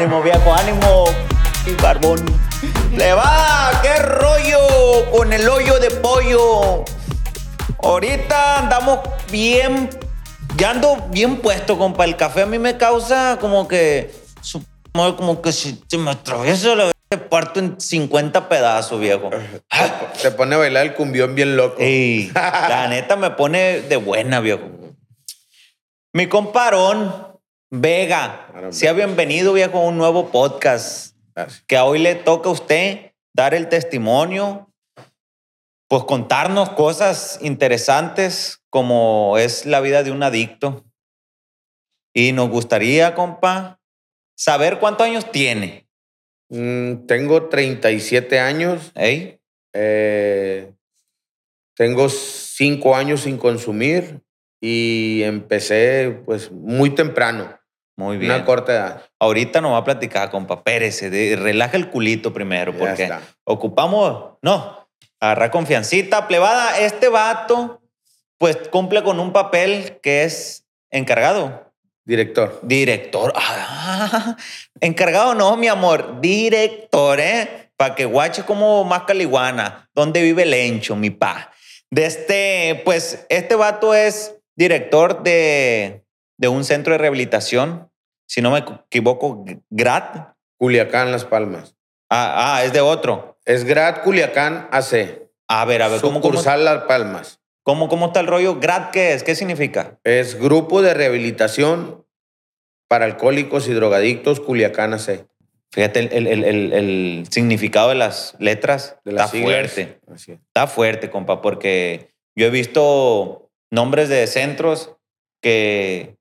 Ánimo, viejo, ánimo. Y barbón. Le va, qué rollo con el hoyo de pollo. Ahorita andamos bien, ya ando bien puesto, compa. El café a mí me causa como que, como que si me atraviesa la te parto en 50 pedazos, viejo. Te pone a bailar el cumbión bien loco. La neta me pone de buena, viejo. Mi comparón, Vega, Ahora, sea bienvenido, viejo, a un nuevo podcast. Gracias. Que hoy le toca a usted dar el testimonio, pues contarnos cosas interesantes como es la vida de un adicto. Y nos gustaría, compa, saber cuántos años tiene. Mm, tengo 37 años. ¿Ey? eh, tengo 5 años sin consumir y empecé pues muy temprano, Muy bien. una corta edad. Ahorita nos va a platicar, compa. Pérez, relaja el culito primero, Ya porque está. ocupamos, no, agarrar confiancita, plebada. Este vato, pues cumple con un papel que es encargado, Director. director. Ah, encargado no, mi amor, director, ¿eh? Para que guache como más caliguana, donde vive el encho, mi pa. De este, pues, este vato es director de, de un centro de rehabilitación, si no me equivoco, GRAT. Culiacán, Las Palmas. Ah, ah, es de otro. Es Grad Culiacán AC. A ver, a ver, ¿cómo, cómo, Sucursal Las Palmas. cómo, cómo está el rollo? ¿GRAT qué es? ¿Qué significa? Es Grupo de Rehabilitación para Alcohólicos y Drogadictos Culiacán AC. Fíjate el, el- el- significado de las letras. De las está siglas. fuerte. Es. Está fuerte, compa, porque yo he visto nombres de centros que,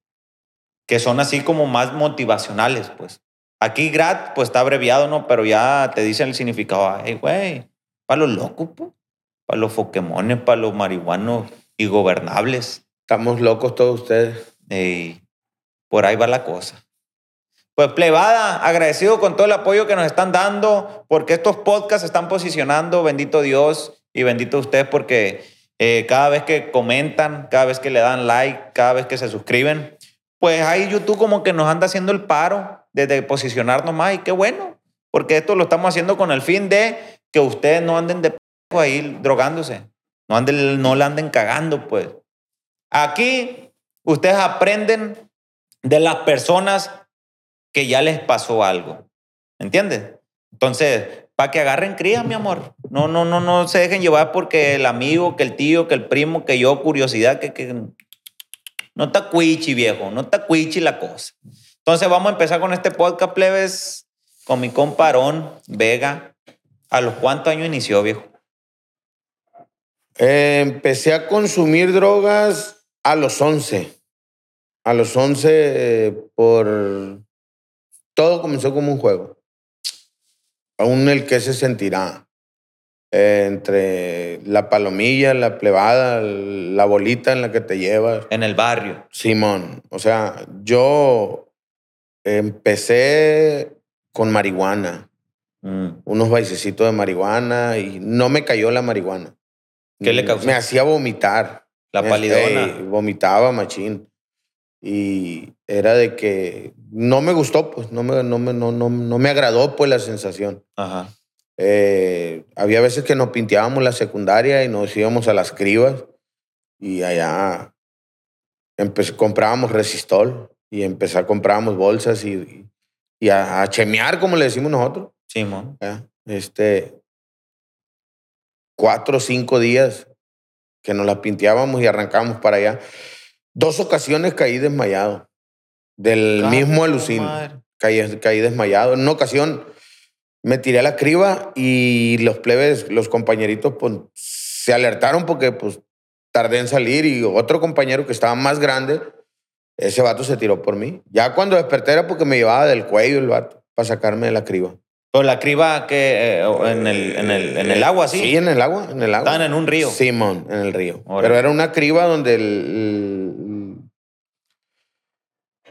que son así como más motivacionales, pues. Aquí GRAT, pues está abreviado, ¿no? Pero ya te dicen el significado. Ay, güey, para los locos, pues. Para los foquemones, para los marihuanos y gobernables. Estamos locos todos ustedes. Ey, por ahí va la cosa. Pues plebada, agradecido con todo el apoyo que nos están dando, porque estos podcasts se están posicionando, bendito Dios y bendito ustedes, porque eh, cada vez que comentan, cada vez que le dan like, cada vez que se suscriben, pues ahí YouTube como que nos anda haciendo el paro de, de posicionarnos más y qué bueno, porque esto lo estamos haciendo con el fin de que ustedes no anden de p ahí drogándose, no, anden, no la anden cagando, pues. Aquí ustedes aprenden de las personas que ya les pasó algo. ¿Entiendes? Entonces, para que agarren cría, mi amor. No, no, no, no se dejen llevar porque el amigo, que el tío, que el primo, que yo, curiosidad, que, que... no está cuichi, viejo, no está cuichi la cosa. Entonces, vamos a empezar con este podcast, plebes, con mi comparón, Vega. ¿A los cuántos años inició, viejo? Eh, empecé a consumir drogas a los 11. A los 11 eh, por... Todo comenzó como un juego. Aún el que se sentirá. Eh, entre la palomilla, la plebada, la bolita en la que te llevas. En el barrio. Simón, o sea, yo empecé con marihuana, Mm. unos baisecitos de marihuana y no me cayó la marihuana. ¿Qué le causó? Me hacía vomitar. La Este, palidona. vomitaba machín. Y era de que no me gustó, pues, no me, no me, no, no, no me agradó, pues, la sensación. Ajá. Eh, había veces que nos pinteábamos la secundaria y nos íbamos a las cribas y allá comprábamos resistol y empezar comprábamos bolsas y, y a, a chemear, como le decimos nosotros. Simón. ¿ya? Este, cuatro o cinco días que nos las pinteábamos y arrancábamos para allá. Dos ocasiones caí desmayado del mismo alucín. Madre. Caí, caí desmayado. En una ocasión me tiré a la criba y los plebes, los compañeritos, pues, se alertaron porque pues tardé en salir y otro compañero que estaba más grande, ese vato se tiró por mí. Ya cuando desperté era porque me llevaba del cuello el vato para sacarme de la criba. Pero la criba que eh, en, el, en, el, en el agua, sí. Sí, en el agua, en el agua. Estaban en un río. Simón, en el río. Pero era una criba donde el,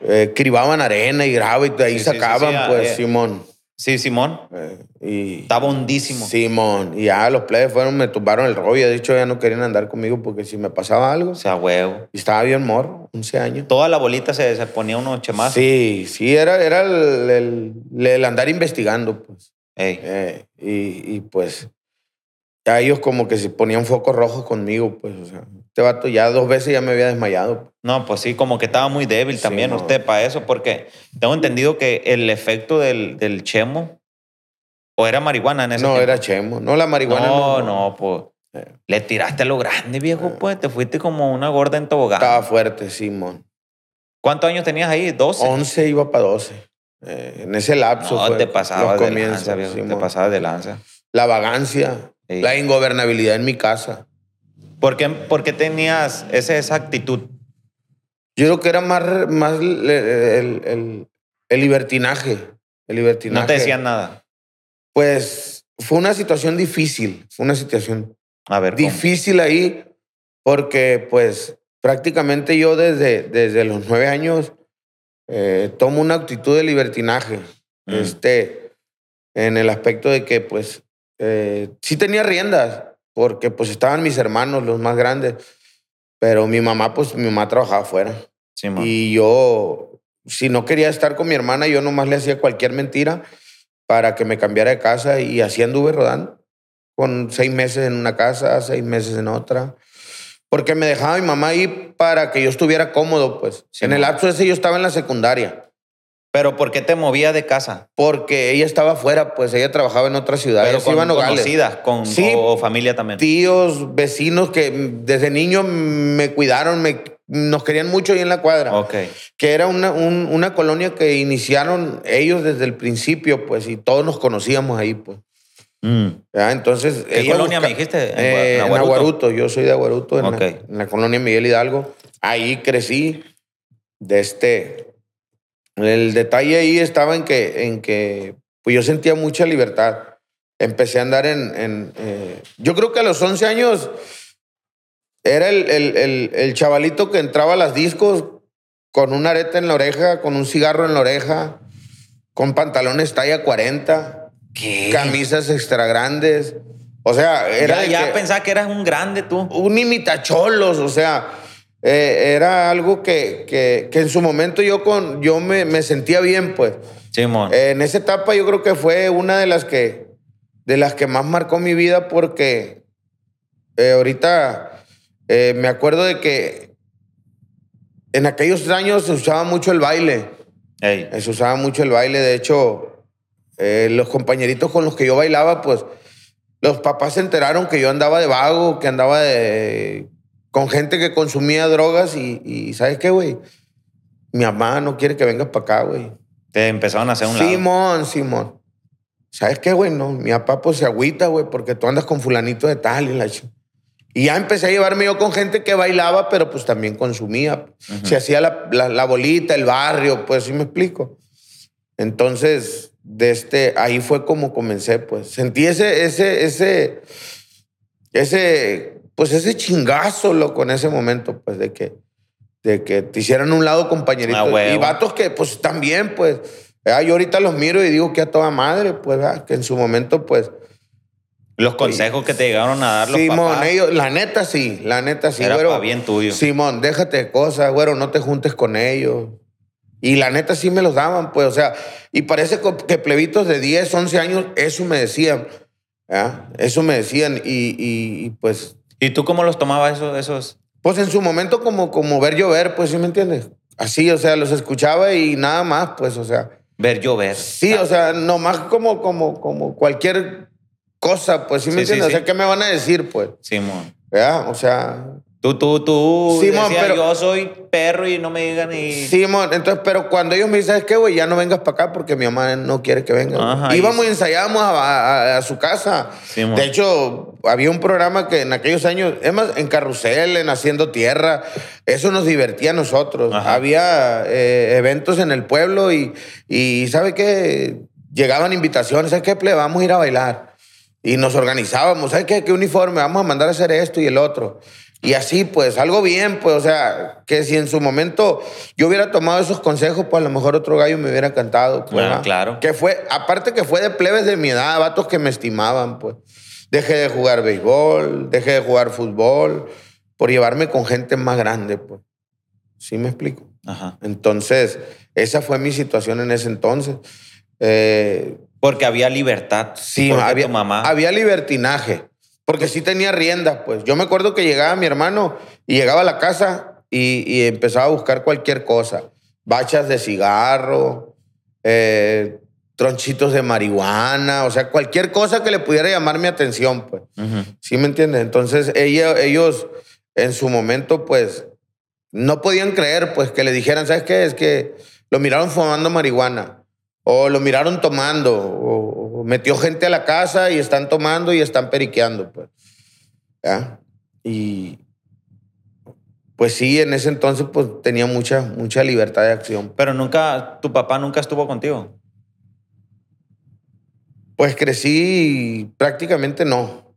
eh, cribaban arena y grava y de ahí Sí, sacaban, sí, ah, pues, eh. Simón. Sí, Simón. Eh, y Estaba hondísimo. Simón. Y ya los plebes fueron, me tumbaron el rollo. De hecho, ya no querían andar conmigo porque si me pasaba algo. O sea, huevo. Y estaba bien morro, 11 años. Toda la bolita se, se ponía unos chemazos. Sí, sí, era, era el, el- el andar investigando, pues. Ey. Eh, y, y, pues, a ellos como que se ponían focos rojos conmigo, pues, o sea, este vato ya dos veces ya me había desmayado. No, pues sí, como que estaba muy débil Sí, también no. usted para eso, porque tengo entendido que el efecto del, del chemo, o era marihuana en ese No, tiempo? era chemo. No, la marihuana No, no. no, pues. Eh. Le tiraste a lo grande, viejo, pues. Te fuiste como una gorda en tobogán. Estaba fuerte, Simón. ¿Cuántos años tenías ahí? ¿12? 11 iba para 12. Eh, en ese lapso No, fue te pasabas de lanza, viejo. Te pasabas de lanza. La vagancia, Sí. la ingobernabilidad en mi casa. ¿Por qué, por qué tenías esa, esa actitud? Yo creo que era más, más el, el- el- el libertinaje. El libertinaje. No te decían nada. Pues fue una situación difícil. Fue una situación A ver, ¿cómo? difícil ahí porque pues prácticamente yo desde, desde los nueve años eh, tomo una actitud de libertinaje. Mm. Este, en el aspecto de que pues eh, sí tenía riendas porque pues estaban mis hermanos, los más grandes, pero mi mamá pues mi mamá trabajaba afuera. Y yo, si no quería estar con mi hermana, yo nomás le hacía cualquier mentira para que me cambiara de casa y así anduve rodando. Con seis meses en una casa, seis meses en otra. Porque me dejaba mi mamá ahí para que yo estuviera cómodo, pues. Sí, en el lapso ese yo estaba en la secundaria. ¿Pero por qué te movía de casa? Porque ella estaba afuera, pues ella trabajaba en otra ciudad. Pero con conocidas, con, Sí. o, familia también. Tíos, vecinos que desde niño me cuidaron, me, nos querían mucho ahí en la cuadra. Ok. que era una, un- una colonia que iniciaron ellos desde el principio, pues, y todos nos conocíamos ahí, pues. Mm. Entonces, ¿Qué colonia busca- me dijiste? En Eh, en Aguaruto. Aguaruto. Yo soy de Aguaruto, en, Ok. la, en la colonia Miguel Hidalgo. Ahí crecí. De este... El detalle ahí estaba en que, en que pues yo sentía mucha libertad. Empecé a andar en... en, eh, yo creo que a los 11 años era el, el, el, el chavalito que entraba a las discos con una areta en la oreja, con un cigarro en la oreja, con pantalones talla 40, ¿Qué? camisas extra grandes. O sea, era ya ya que- pensaba que eras un grande tú. un imitacholos, o sea, eh, era algo que, que, que en su momento yo, con, yo me, me sentía bien, pues. Simón. En esa etapa yo creo que fue una de las que, de las que más marcó mi vida porque eh, ahorita eh, me acuerdo de que en aquellos años se usaba mucho el baile. Ey. Se usaba mucho el baile. De hecho, los compañeritos con los que yo bailaba, pues los papás se enteraron que yo andaba de vago, que andaba de, con gente que consumía drogas y, y ¿sabes qué, güey? Mi mamá no quiere que vengas para acá, güey. Te empezaron a hacer un lado. Simón, Simón. ¿Sabes qué, güey? No, mi papá pues se agüita, güey, porque tú andas con fulanito de tal y la Y ya empecé a llevarme yo con gente que bailaba, pero pues también consumía. Se hacía la, la- la bolita, el barrio, pues, ¿sí me explico? Entonces, de este, ahí fue como comencé, pues. Sentí ese, ese, ese, ese, pues ese chingazo, loco, en ese momento, pues, de que, de que te hicieran un lado compañeritos. Ah, y vatos que, pues, también, pues, ¿verdad? yo ahorita los miro y digo que a toda madre, pues, ¿verdad? que en su momento, pues, Los consejos que te llegaron a dar los Simón, papás. ellos, la neta sí, la neta sí, Era güero. pa' bien tuyo. Simón, déjate de cosas, güero, no te juntes con ellos. Y la neta sí me los daban, pues, o sea, y parece que plebitos de 10, 11 años, eso me decían, ¿verdad? Eso me decían, y, y- y, pues, ¿Y tú cómo los tomabas esos? esos? pues en su momento como, como ver llover, pues, ¿sí me entiendes? Así, o sea, los escuchaba y nada más, pues, o sea. Ver llover. Sí, o sea, nomás como, como, como cualquier cosa, pues, ¿sí me Sí, sí, entiendes? O sea, sí. ¿qué me van a decir, pues? Simón. ¿Verdad? O sea, Tú, tú, tú. Simón, decías, pero- yo soy perro y no me digan ni. Simón, entonces, pero cuando ellos me dicen, ¿sabes qué, güey? Ya no vengas para acá porque mi mamá no quiere que venga. Ajá, Íbamos y- ensayábamos a, a- a su casa. Simón. de hecho, había un programa que en aquellos años, es más, en Carrusel, en Haciendo Tierra, eso nos divertía a nosotros. Ajá. Había eh, eventos en el pueblo y, y ¿sabe qué? Llegaban invitaciones, ¿sabes qué, ple? Vamos a ir a bailar. Y nos organizábamos, ¿sabes qué? ¿Qué uniforme? Vamos a mandar a hacer esto y el otro. Y así, pues, algo bien, pues, o sea, que si en su momento yo hubiera tomado esos consejos, pues a lo mejor otro gallo me hubiera cantado. Pues, Bueno, claro. Que fue, aparte que fue de plebes de mi edad, vatos que me estimaban, pues. Dejé de jugar béisbol, dejé de jugar fútbol, por llevarme con gente más grande, pues. ¿Sí me explico? Ajá. Entonces, esa fue mi situación en ese entonces. Eh, Porque había libertad. Sí, había, tu mamá. había libertinaje, porque sí tenía riendas, pues. Yo me acuerdo que llegaba mi hermano y llegaba a la casa y, y empezaba a buscar cualquier cosa. Bachas de cigarro, eh, tronchitos de marihuana, o sea, cualquier cosa que le pudiera llamar mi atención, pues. ¿Sí me entiendes? Entonces ella- ellos en su momento, pues, no podían creer, pues, que le dijeran, ¿sabes qué? Es que lo miraron fumando marihuana, o lo miraron tomando, o metió gente a la casa y están tomando y están periqueando, pues. ¿Ya? Y pues sí, en ese entonces, pues, tenía mucha, mucha libertad de acción. Pero nunca, tu papá nunca estuvo contigo. Pues crecí y prácticamente no.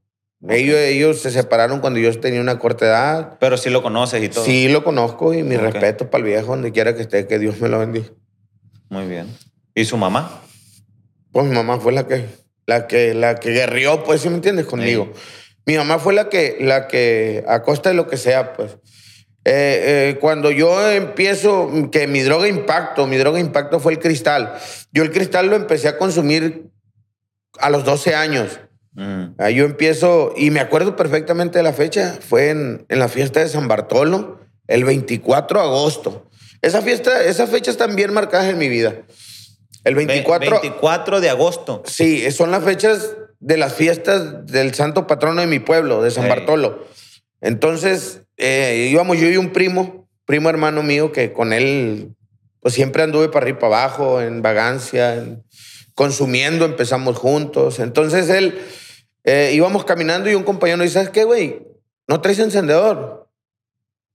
Ellos, ellos se separaron cuando yo tenía una corta edad. Pero sí lo conoces y todo. Sí, lo conozco y mi Ok. respeto para el viejo, donde quiera que esté, que Dios me lo bendiga. Muy bien. ¿Y su mamá? Pues mi mamá fue la que, la que, la que guerrió, pues, ¿sí me entiendes? Conmigo. Mi mamá fue la que, la que, a costa de lo que sea, pues. Eh, eh, cuando yo empiezo, que mi droga impacto, mi droga impacto fue el cristal. Yo el cristal lo empecé a consumir a los 12 años. Mm. Yo empiezo, y me acuerdo perfectamente de la fecha, fue en, en la fiesta de San Bartolo, el 24 de agosto. Esa fiesta, esas fechas están bien marcadas en mi vida. El Ve- 24, 24 de agosto. sí, son las fechas de las fiestas del santo patrono de mi pueblo, de San. Bartolo. Entonces, eh, íbamos yo y un primo, primo hermano mío, que con él, pues siempre anduve para arriba y para abajo, en vagancia, en- consumiendo, empezamos juntos. Entonces él, eh, íbamos caminando y un compañero dice, ¿sabes qué, güey? ¿No traes encendedor?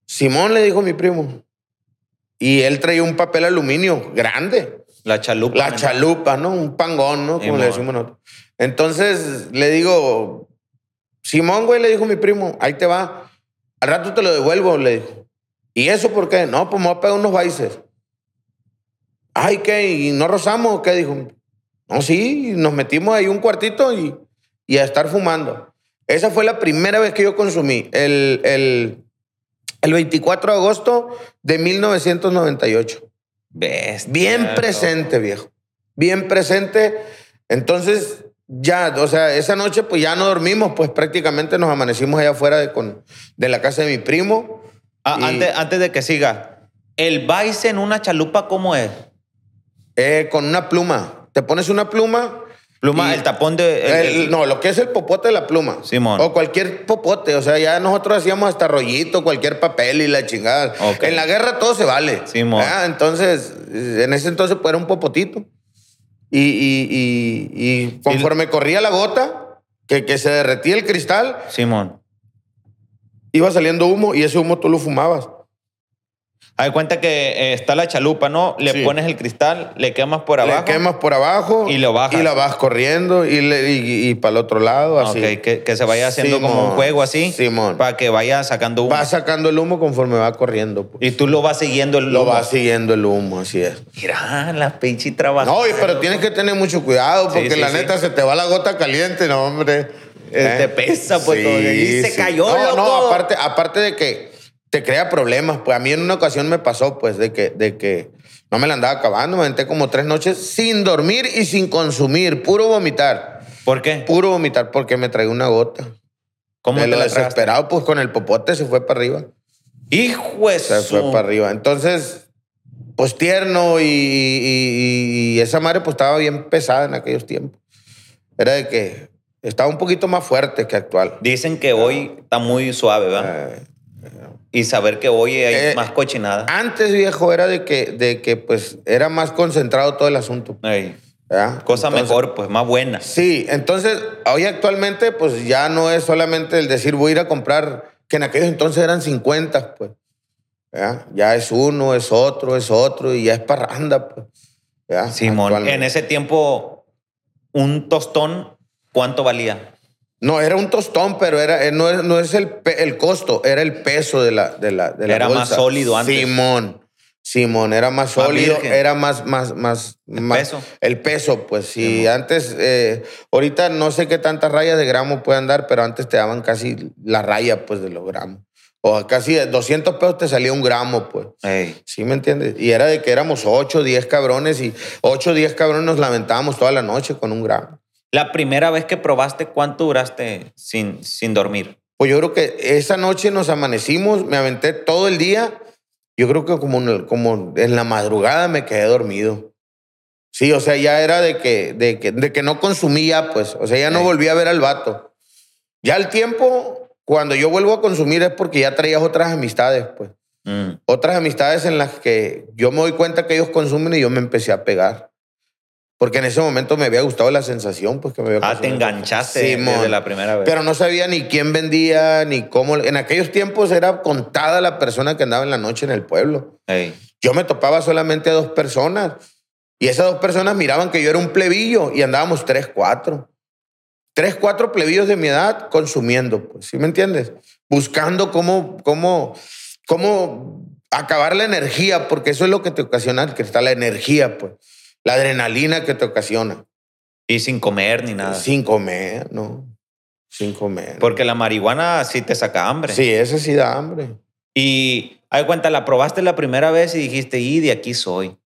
Simón le dijo mi primo. Y él traía un papel aluminio grande. La chalupa. La chalupa, ¿no? Un pangón, ¿no? Como Simón. le decimos nosotros. Entonces le digo, Simón, güey, le dijo mi primo, ahí te va. Al rato te lo devuelvo, le dijo. ¿Y eso por qué? No, pues me voy a pegar unos baices. Ay, ¿qué? ¿Y no rozamos qué? Dijo. No, sí, nos metimos ahí un cuartito y, y a estar fumando. Esa fue la primera vez que yo consumí. El, el, el 24 de agosto de 1998. Bestia, Bien loco. presente, viejo. Bien presente. Entonces, ya, o sea, esa noche pues ya no dormimos, pues prácticamente nos amanecimos allá afuera de, con, de la casa de mi primo. Ah, Y- antes, antes de que siga, ¿el vice en una chalupa cómo es? eh, con una pluma. Te pones una pluma. Pluma, y- el tapón de... el- el- el- no, lo que es el popote de la pluma. Simón. O cualquier popote. O sea, ya nosotros hacíamos hasta rollito, cualquier papel y la chingada. En la guerra todo se vale. Simón. Ah, Entonces, en ese entonces pues era un popotito. Y, y- y- y conforme corría la gota, que, que se derretía el cristal, Simón. iba saliendo humo y ese humo tú lo fumabas. De cuenta que eh, está la chalupa, ¿no? Le Sí. pones el cristal, le quemas por abajo. Le quemas por abajo. Y lo bajas. Y la vas corriendo y, le- y- para el otro lado, así. Ok, que, que se vaya haciendo como un Simón, juego así. Simón. Para que vaya sacando humo. Va sacando el humo conforme va corriendo. pues. Y tú lo vas siguiendo el Lo humo. va siguiendo el humo, así es. Mira, la pinche trabajo. No, y- pero tienes que tener mucho cuidado porque Sí, la sí. neta se te va la gota caliente, no, hombre. Eh, te pesa, pues, todo. Y se cayó, No, loco. no, aparte, aparte de que te crea problemas, pues a mí en una ocasión me pasó, pues, de que, de que no me la andaba acabando, me aventé como tres noches sin dormir y sin consumir, puro vomitar. ¿Por qué? Puro vomitar porque me traía una gota. ¿Cómo de te lo la desesperado, pues con el popote se fue para arriba. Hijo de Se fue para arriba. Entonces, pues tierno y, y- y esa madre pues estaba bien pesada en aquellos tiempos. Era de que estaba un poquito más fuerte que actual. Dicen que hoy está muy suave, ¿verdad? Eh, y saber que hoy hay Eh, más cochinada. antes, viejo, era de que, de que pues era más concentrado todo el asunto. Ey, ¿verdad? cosa Entonces, mejor, pues más buena. Sí, entonces hoy actualmente pues ya no es solamente el decir voy a ir a comprar, que en aquellos entonces eran 50, pues. ¿verdad? Ya es uno, es otro, es otro y ya es parranda, pues. ¿verdad? Simón, en ese tiempo, un tostón, ¿cuánto valía? No, era un tostón, pero era, eh, no, es- no es el, el costo, era el peso de la, de la, de la Era más sólido antes. Simón. Simón, era más sólido, virgen. era más, más, más, El más- peso. El peso, pues sí. Simón. Antes, eh, ahorita no sé qué tantas rayas de gramo pueden dar, pero antes te daban casi la raya, pues, de los gramos. O casi de 200 pesos te salía un gramo, pues. Ey. ¿Sí me entiendes? Y era de que éramos 8, 10 cabrones y 8, 10 cabrones nos lamentábamos toda la noche con un gramo. La primera vez que probaste, ¿cuánto duraste sin, sin dormir? Pues yo creo que esa noche nos amanecimos, me aventé todo el día. Yo creo que como en, como en la madrugada me quedé dormido. Sí, o sea, ya era de que, de que, de que no consumía, pues. O sea, ya no volví a ver al vato. Ya el tiempo, cuando yo vuelvo a consumir es porque ya traías otras amistades, pues. Mm. Otras amistades en las que yo me doy cuenta que ellos consumen y yo me empecé a pegar. Porque en ese momento me había gustado la sensación, pues que me había Ah, te enganchaste Simón. desde la primera vez. Pero no sabía ni quién vendía, ni cómo. En aquellos tiempos era contada la persona que andaba en la noche en el pueblo. Ey. Yo me topaba solamente a dos personas. Y esas dos personas miraban que yo era un plebillo y andábamos tres, cuatro. Tres, cuatro plebillos de mi edad consumiendo, pues, ¿sí me entiendes? Buscando cómo, cómo, cómo acabar la energía, porque eso es lo que te ocasiona el cristal, la energía, pues. La adrenalina que te ocasiona. Y sin comer ni nada. Sin comer, ¿no? Sin comer. Porque la marihuana sí te saca hambre. Sí, ese sí da hambre. Y hay cuenta, la probaste la primera vez y dijiste, y de aquí soy. Te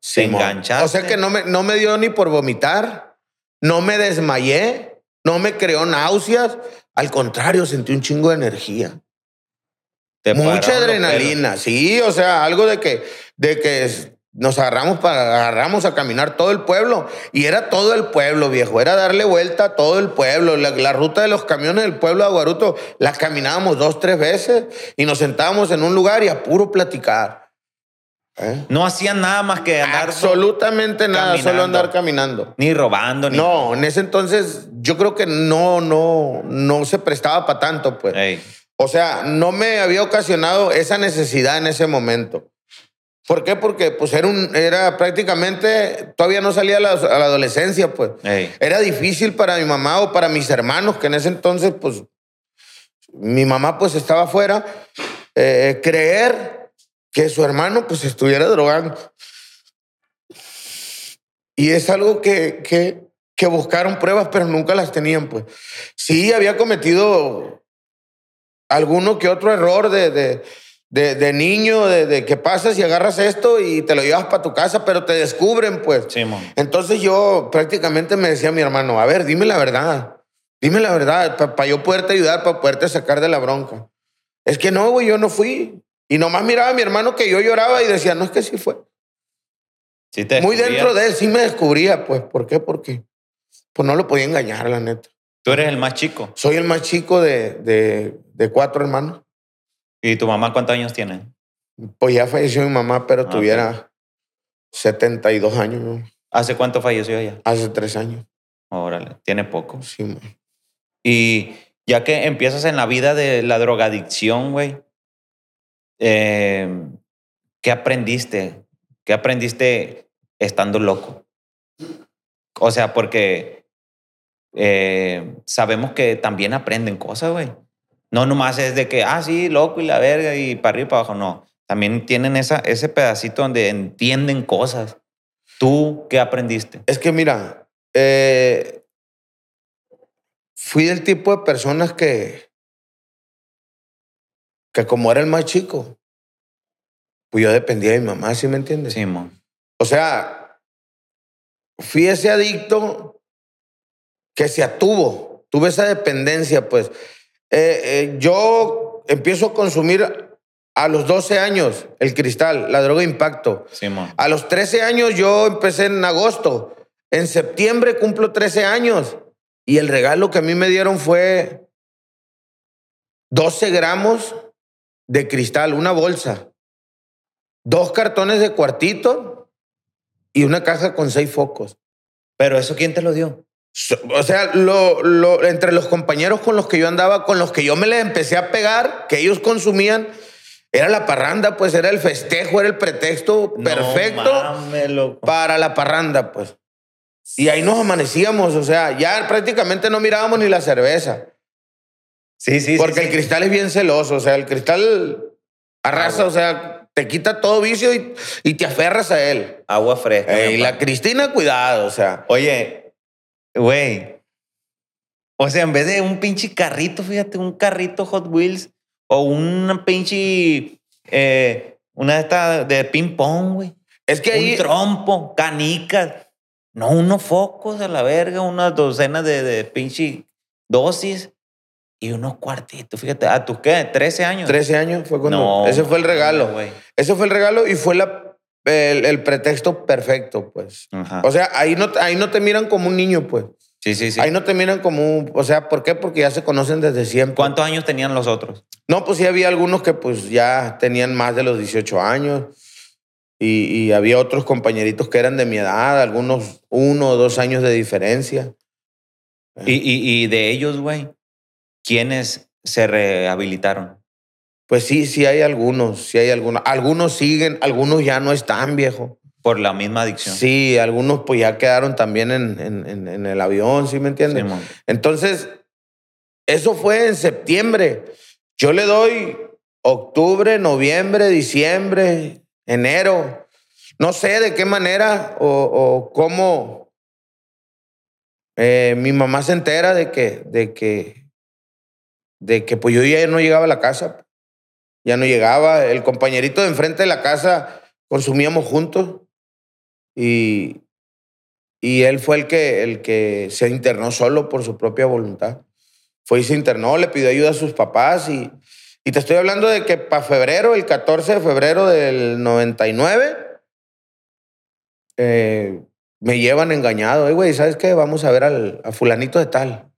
Simón. enganchaste. O sea que no me, no me dio ni por vomitar, no me desmayé, no me creó náuseas. Al contrario, sentí un chingo de energía. Te Mucha adrenalina, sí, o sea, algo de que, de que nos agarramos para agarramos a caminar todo el pueblo y era todo el pueblo, viejo, era darle vuelta a todo el pueblo. La, la ruta de los camiones del pueblo de Aguaruto la caminábamos dos, tres veces y nos sentábamos en un lugar y a puro platicar. ¿Eh? No hacían nada más que andar. Absolutamente nada, solo caminando. andar caminando. Ni robando, ni. No, en ese entonces yo creo que no, no, no se prestaba para tanto, pues. Ey. O sea, no me había ocasionado esa necesidad en ese momento. ¿Por qué? Porque pues era, un, era prácticamente, todavía no salía a la, a la adolescencia, pues. Ey. Era difícil para mi mamá o para mis hermanos, que en ese entonces, pues, mi mamá pues estaba afuera, eh, creer que su hermano pues estuviera drogando. Y es algo que, que, que buscaron pruebas, pero nunca las tenían, pues. Sí, había cometido alguno que otro error de, de, de, de niño, de, de que pasas y agarras esto y te lo llevas para tu casa, pero te descubren, pues. Simón. Entonces yo prácticamente me decía a mi hermano, a ver, dime la verdad, dime la verdad, para yo poderte ayudar, para poderte sacar de la bronca. Es que no, güey, yo no fui. Y nomás miraba a mi hermano que yo lloraba y decía, no, es que sí fue. Sí te Muy dentro de él sí me descubría, pues, ¿por qué? Porque pues no lo podía engañar, la neta. Tú eres el más chico. Soy el más chico de, de, de cuatro hermanos. ¿Y tu mamá cuántos años tiene? Pues ya falleció mi mamá, pero Ah, tuviera 72 años, ¿no? ¿Hace cuánto falleció ella? hace tres años. Órale, tiene poco. Sí, man. Y ya que empiezas en la vida de la drogadicción, güey, eh, ¿qué aprendiste? ¿Qué aprendiste estando loco? O sea, porque eh, sabemos que también aprenden cosas, güey. No nomás es de que, ah, sí, loco y la verga y para arriba y para abajo. No, también tienen esa, ese pedacito donde entienden cosas. ¿Tú qué aprendiste? Es que mira, eh, fui del tipo de personas que, que como era el más chico, pues yo dependía de mi mamá, ¿sí me entiendes? Simón. O sea, fui ese adicto que se atuvo, tuve esa dependencia, pues. Eh, eh, yo empiezo a consumir a los 12 años el cristal, la droga impacto. A los 13 años yo empecé en agosto. En septiembre cumplo 13 años. Y el regalo que a mí me dieron fue 12 gramos de cristal, una bolsa, dos cartones de cuartito y una caja con seis focos. Pero eso, ¿quién te lo dio? O sea, lo, lo- entre los compañeros con los que yo andaba, con los que yo me les empecé a pegar, que ellos consumían, era la parranda, pues era el festejo, era el pretexto perfecto No mames, loco. para la parranda, pues. Y ahí nos amanecíamos, o sea, ya prácticamente no mirábamos ni la cerveza. Sí, sí, Porque sí. el sí. cristal es bien celoso, o sea, el cristal arrasa, Agua. o sea, te quita todo vicio y, y te aferras a él. Agua fresca. Eh, y la Cristina, cuidado, o sea. Oye, güey. O sea, en vez de un pinche carrito, fíjate, un carrito Hot Wheels o una pinche. eh, una de estas de ping-pong, güey. Es que ahí. Un trompo, canicas. No, unos focos a la verga, unas docenas de, de pinche dosis y unos cuartitos. Fíjate, ¿a tus qué? ¿13 años? 13 años fue cuando. No, ese fue el regalo. güey. Ese fue el regalo y fue la, el, el pretexto perfecto, pues. Ajá. O sea, ahí no, ahí no te miran como un niño, pues. sí, sí, sí. Ahí no te miran como un. O sea, ¿por qué? Porque ya se conocen desde siempre. ¿Cuántos años tenían los otros? No, pues sí había algunos que pues ya tenían más de los 18 años y, y había otros compañeritos que eran de mi edad, algunos uno o dos años de diferencia. Y, y, y de ellos, güey, ¿quiénes se rehabilitaron? Pues sí, sí hay algunos, sí hay algunos. Algunos siguen, algunos ya no están, viejo. Por la misma adicción. Sí, algunos pues ya quedaron también en, en- en- en el avión, ¿sí me entiendes? Simón. Entonces, eso fue en septiembre. Yo le doy octubre, noviembre, diciembre, enero. No sé de qué manera o, o cómo eh, mi mamá se entera de que, de que, de que pues yo ya no llegaba a la casa. Ya no llegaba. El compañerito de enfrente de la casa consumíamos juntos y, y él fue el que, el que se internó solo por su propia voluntad. Fue y se internó, le pidió ayuda a sus papás y, y te estoy hablando de que para febrero, el 14 de febrero del 99, eh, me llevan engañado. Güey, ¿sabes qué? Vamos a ver al, a fulanito de tal.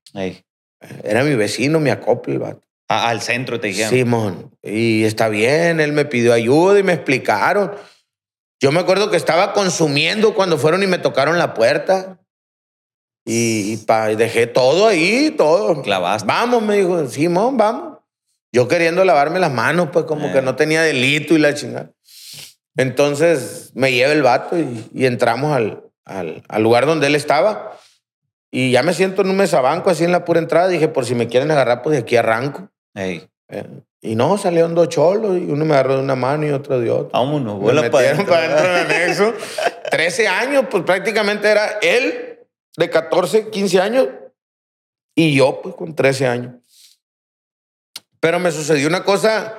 Era mi vecino, mi acople, el vato. A- al centro te dijeron. Simón. Y está bien, él me pidió ayuda y me explicaron. Yo me acuerdo que estaba consumiendo cuando fueron y me tocaron la puerta. Y, y pa- dejé todo ahí, todo. Clavaste. Vamos, me dijo, Simón, vamos. Yo queriendo lavarme las manos, pues como Eh. que no tenía delito y la chingada. Entonces me lleva el vato y, y entramos al, al, al lugar donde él estaba. Y ya me siento en un mesabanco así en la pura entrada. Dije, por si me quieren agarrar, pues de aquí arranco. Ey. Eh, Y no, salieron dos cholos y uno me agarró de una mano y otro de otra. Vámonos, Me vuela para metieron para adentro del anexo. 13 años, pues prácticamente era él de 14, 15 años y yo pues con 13 años. Pero me sucedió una cosa,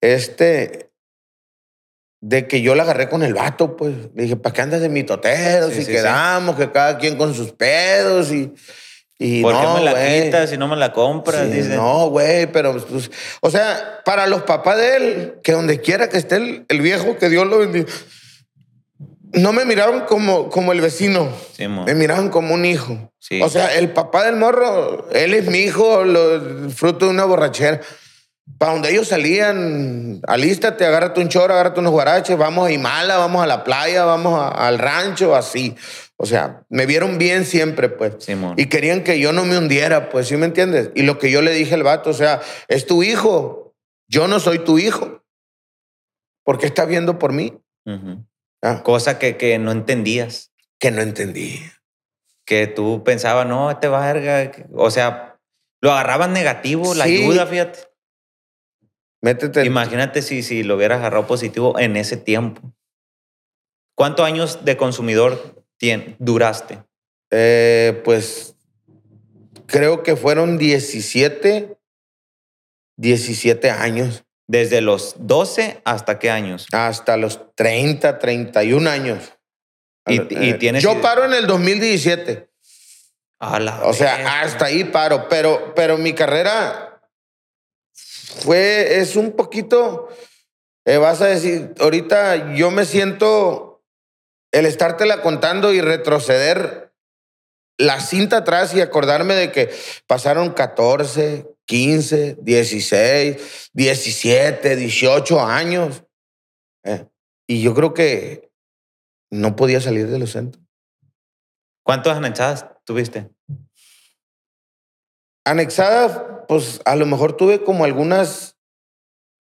este, de que yo la agarré con el vato, pues. Le dije, ¿para qué andas de mitoteros? Sí, y sí, quedamos, que cada quien con sus pedos y... y ¿Por qué no, me la güey. quitas si no me la compras? Sí, Dice. no, güey, pero pues, o sea, para los papás de él, que donde quiera que esté el, el viejo, que Dios lo bendiga, no me miraron como, como el vecino, Simón. me miraban como un hijo. Sí. O sea, el papá del morro, él es mi hijo, lo- fruto de una borrachera. Para donde ellos salían, alístate, agárrate un choro, agárrate unos guaraches, vamos a Imala, vamos a la playa, vamos a- al rancho, así. O sea, me vieron bien siempre, pues. Simón. Y querían que yo no me hundiera, pues, ¿sí me entiendes? Y lo que yo le dije al vato, o sea, es tu hijo, yo no soy tu hijo. ¿Por qué estás viendo por mí? Ah, Cosa que, que no entendías. que no entendí. Que tú pensabas, no, este verga. O sea, lo agarraban negativo, la ayuda, fíjate. Métete. Imagínate si, si lo hubieras agarrado positivo en ese tiempo. ¿Cuántos años de consumidor tien- duraste? Eh, pues creo que fueron 17, 17 años, ¿Desde los 12 hasta qué años? hasta los 30, 31 años. Y- Eh, y tienes- Yo paro en el 2017. A la O sea, hasta ahí paro, pero, pero mi carrera fue, es un poquito, eh, vas a decir, ahorita yo me siento el estártela contando y retroceder la cinta atrás y acordarme de que pasaron 14, 15, 16, 17, 18 años. Eh, y yo creo que no podía salir de los centros. ¿Cuántas anexadas tuviste? Anexadas, pues a lo mejor tuve como algunas,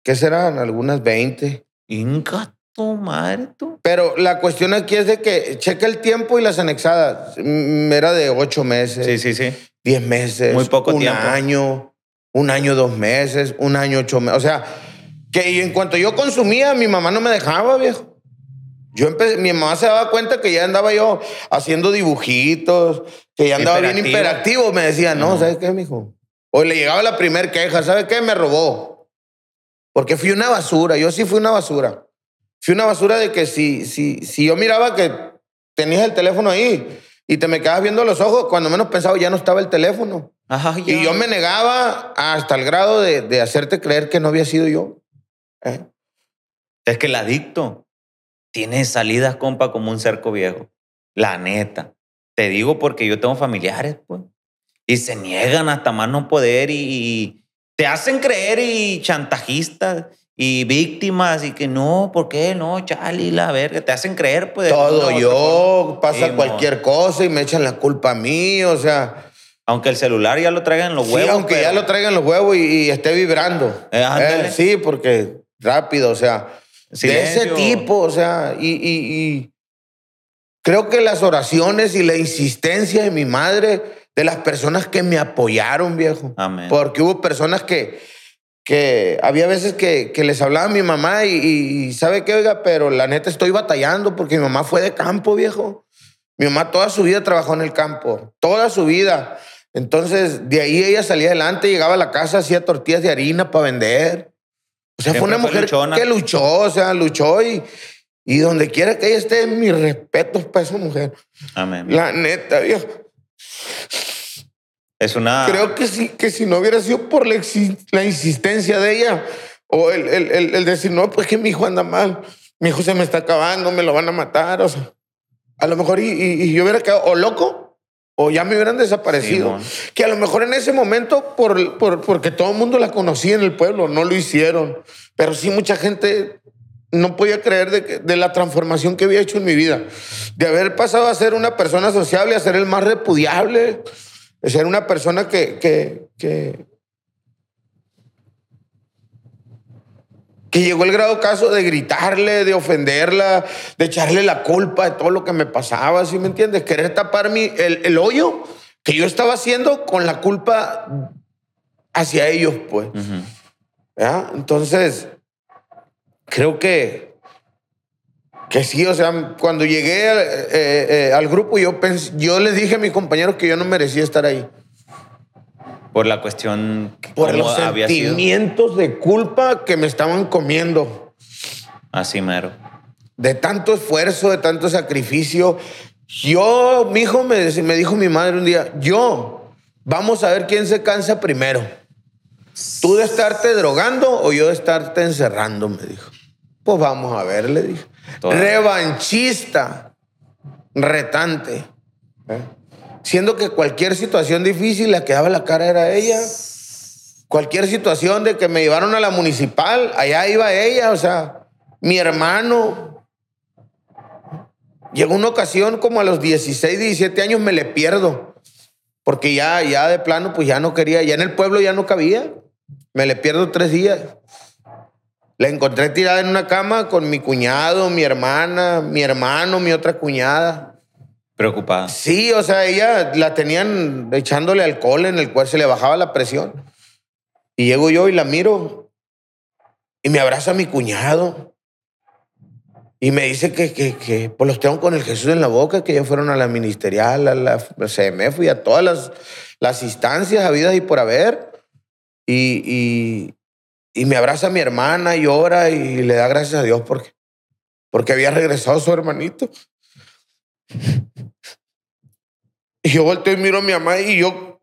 ¿qué serán? Algunas 20. Inca. Tu madre, tú. Pero la cuestión aquí es de que checa el tiempo y las anexadas. Mm, Era de ocho meses, Sí, sí, sí. diez meses, Muy poco un tiempo. año, un año, dos meses, un año, ocho meses. O sea, que en cuanto yo consumía, mi mamá no me dejaba, viejo. Yo empecé, mi mamá se daba cuenta que ya andaba yo haciendo dibujitos, que ya andaba bien Hiperactivo. imperativo. Me decía, no, ¿sabes qué, mijo? O le llegaba la primer queja, ¿sabes qué? Me robó. Porque fui una basura, yo sí fui una basura. Fui una basura de que si, si, si yo miraba que tenías el teléfono ahí y te me quedabas viendo los ojos, cuando menos pensaba ya no estaba el teléfono. Ajá, ya. Y yo me negaba hasta el grado de, de hacerte creer que no había sido yo. ¿Eh? Es que el adicto tiene salidas, compa, como un cerco viejo. La neta. Te digo porque yo tengo familiares, pues. Y se niegan hasta más no poder y, y te hacen creer y chantajistas y víctimas y que no, ¿por qué? No, chale, la verga. Te hacen creer, pues. Todo yo, pasa Sí, cualquier cosa y me echan la culpa a mí, o sea, Aunque el celular ya lo traigan los sí, huevos. aunque ya lo traigan los huevos y, y esté vibrando. Eh. Eh, sí, porque rápido, o sea, de ese tipo, o sea, y, y- y creo que las oraciones y la insistencia de mi madre, de las personas que me apoyaron, viejo. Amén. Porque hubo personas que, que había veces que, que les hablaba a mi mamá y, y- sabe qué, oiga, pero la neta estoy batallando porque mi mamá fue de campo, viejo. Mi mamá toda su vida trabajó en el campo, toda su vida. Entonces, de ahí ella salía adelante, llegaba a la casa, hacía tortillas de harina para vender. O sea, fue una mujer luchona. que luchó, o sea, luchó y, y donde quiera que ella esté, mis respetos para esa mujer. Amén. La neta, viejo. Es una. Creo que sí, que si no hubiera sido por la, la insistencia de ella o el, el- el- el decir, no, pues que mi hijo anda mal, mi hijo se me está acabando, me lo van a matar, o sea, a lo mejor y, y- y yo hubiera quedado o loco o ya me hubieran desaparecido. Simón. que a lo mejor en ese momento, por, por- porque todo el mundo la conocía en el pueblo, no lo hicieron, pero sí mucha gente no podía creer de, de la transformación que había hecho en mi vida, de haber pasado a ser una persona sociable, a ser el más repudiable, de ser una persona que, que, que, que llegó el grado caso de gritarle, de ofenderla, de echarle la culpa de todo lo que me pasaba, ¿sí me entiendes? Querer tapar mi, el, el hoyo que yo estaba haciendo con la culpa hacia ellos, pues. Entonces, creo que, que sí, o sea, cuando llegué eh, eh, al grupo, yo, pens- yo les dije a mis compañeros que yo no merecía estar ahí. Por la cuestión. Por los había sido. sentimientos de culpa que me estaban comiendo. Así mero. de tanto esfuerzo, de tanto sacrificio. Yo, mi hijo me, me dijo mi madre un día, yo, vamos a ver quién se cansa primero. ¿Tú de estarte drogando o yo de estarte encerrando? Me dijo. Pues vamos a ver, le dije. Revanchista, retante. ¿eh? Siendo que cualquier situación difícil la que daba la cara era ella. Cualquier situación de que me llevaron a la municipal, allá iba ella, o sea, mi hermano. Llegó una ocasión como a los 16, 17 años me le pierdo. Porque ya, ya de plano, pues ya no quería, ya en el pueblo ya no cabía. Me le pierdo tres días. La encontré tirada en una cama con mi cuñado, mi hermana, mi hermano, mi otra cuñada. Preocupada. Sí, o sea, ella la tenían echándole alcohol en el cual se le bajaba la presión. Y llego yo y la miro y me abraza mi cuñado. Y me dice que, que, que pues los tengo con el Jesús en la boca, que ya fueron a la ministerial, a la CMF y a todas las, las instancias habidas y por haber. Y, y, y me abraza mi hermana, llora y le da gracias a Dios porque, porque había regresado su hermanito. Y yo volteo y miro a mi mamá y yo.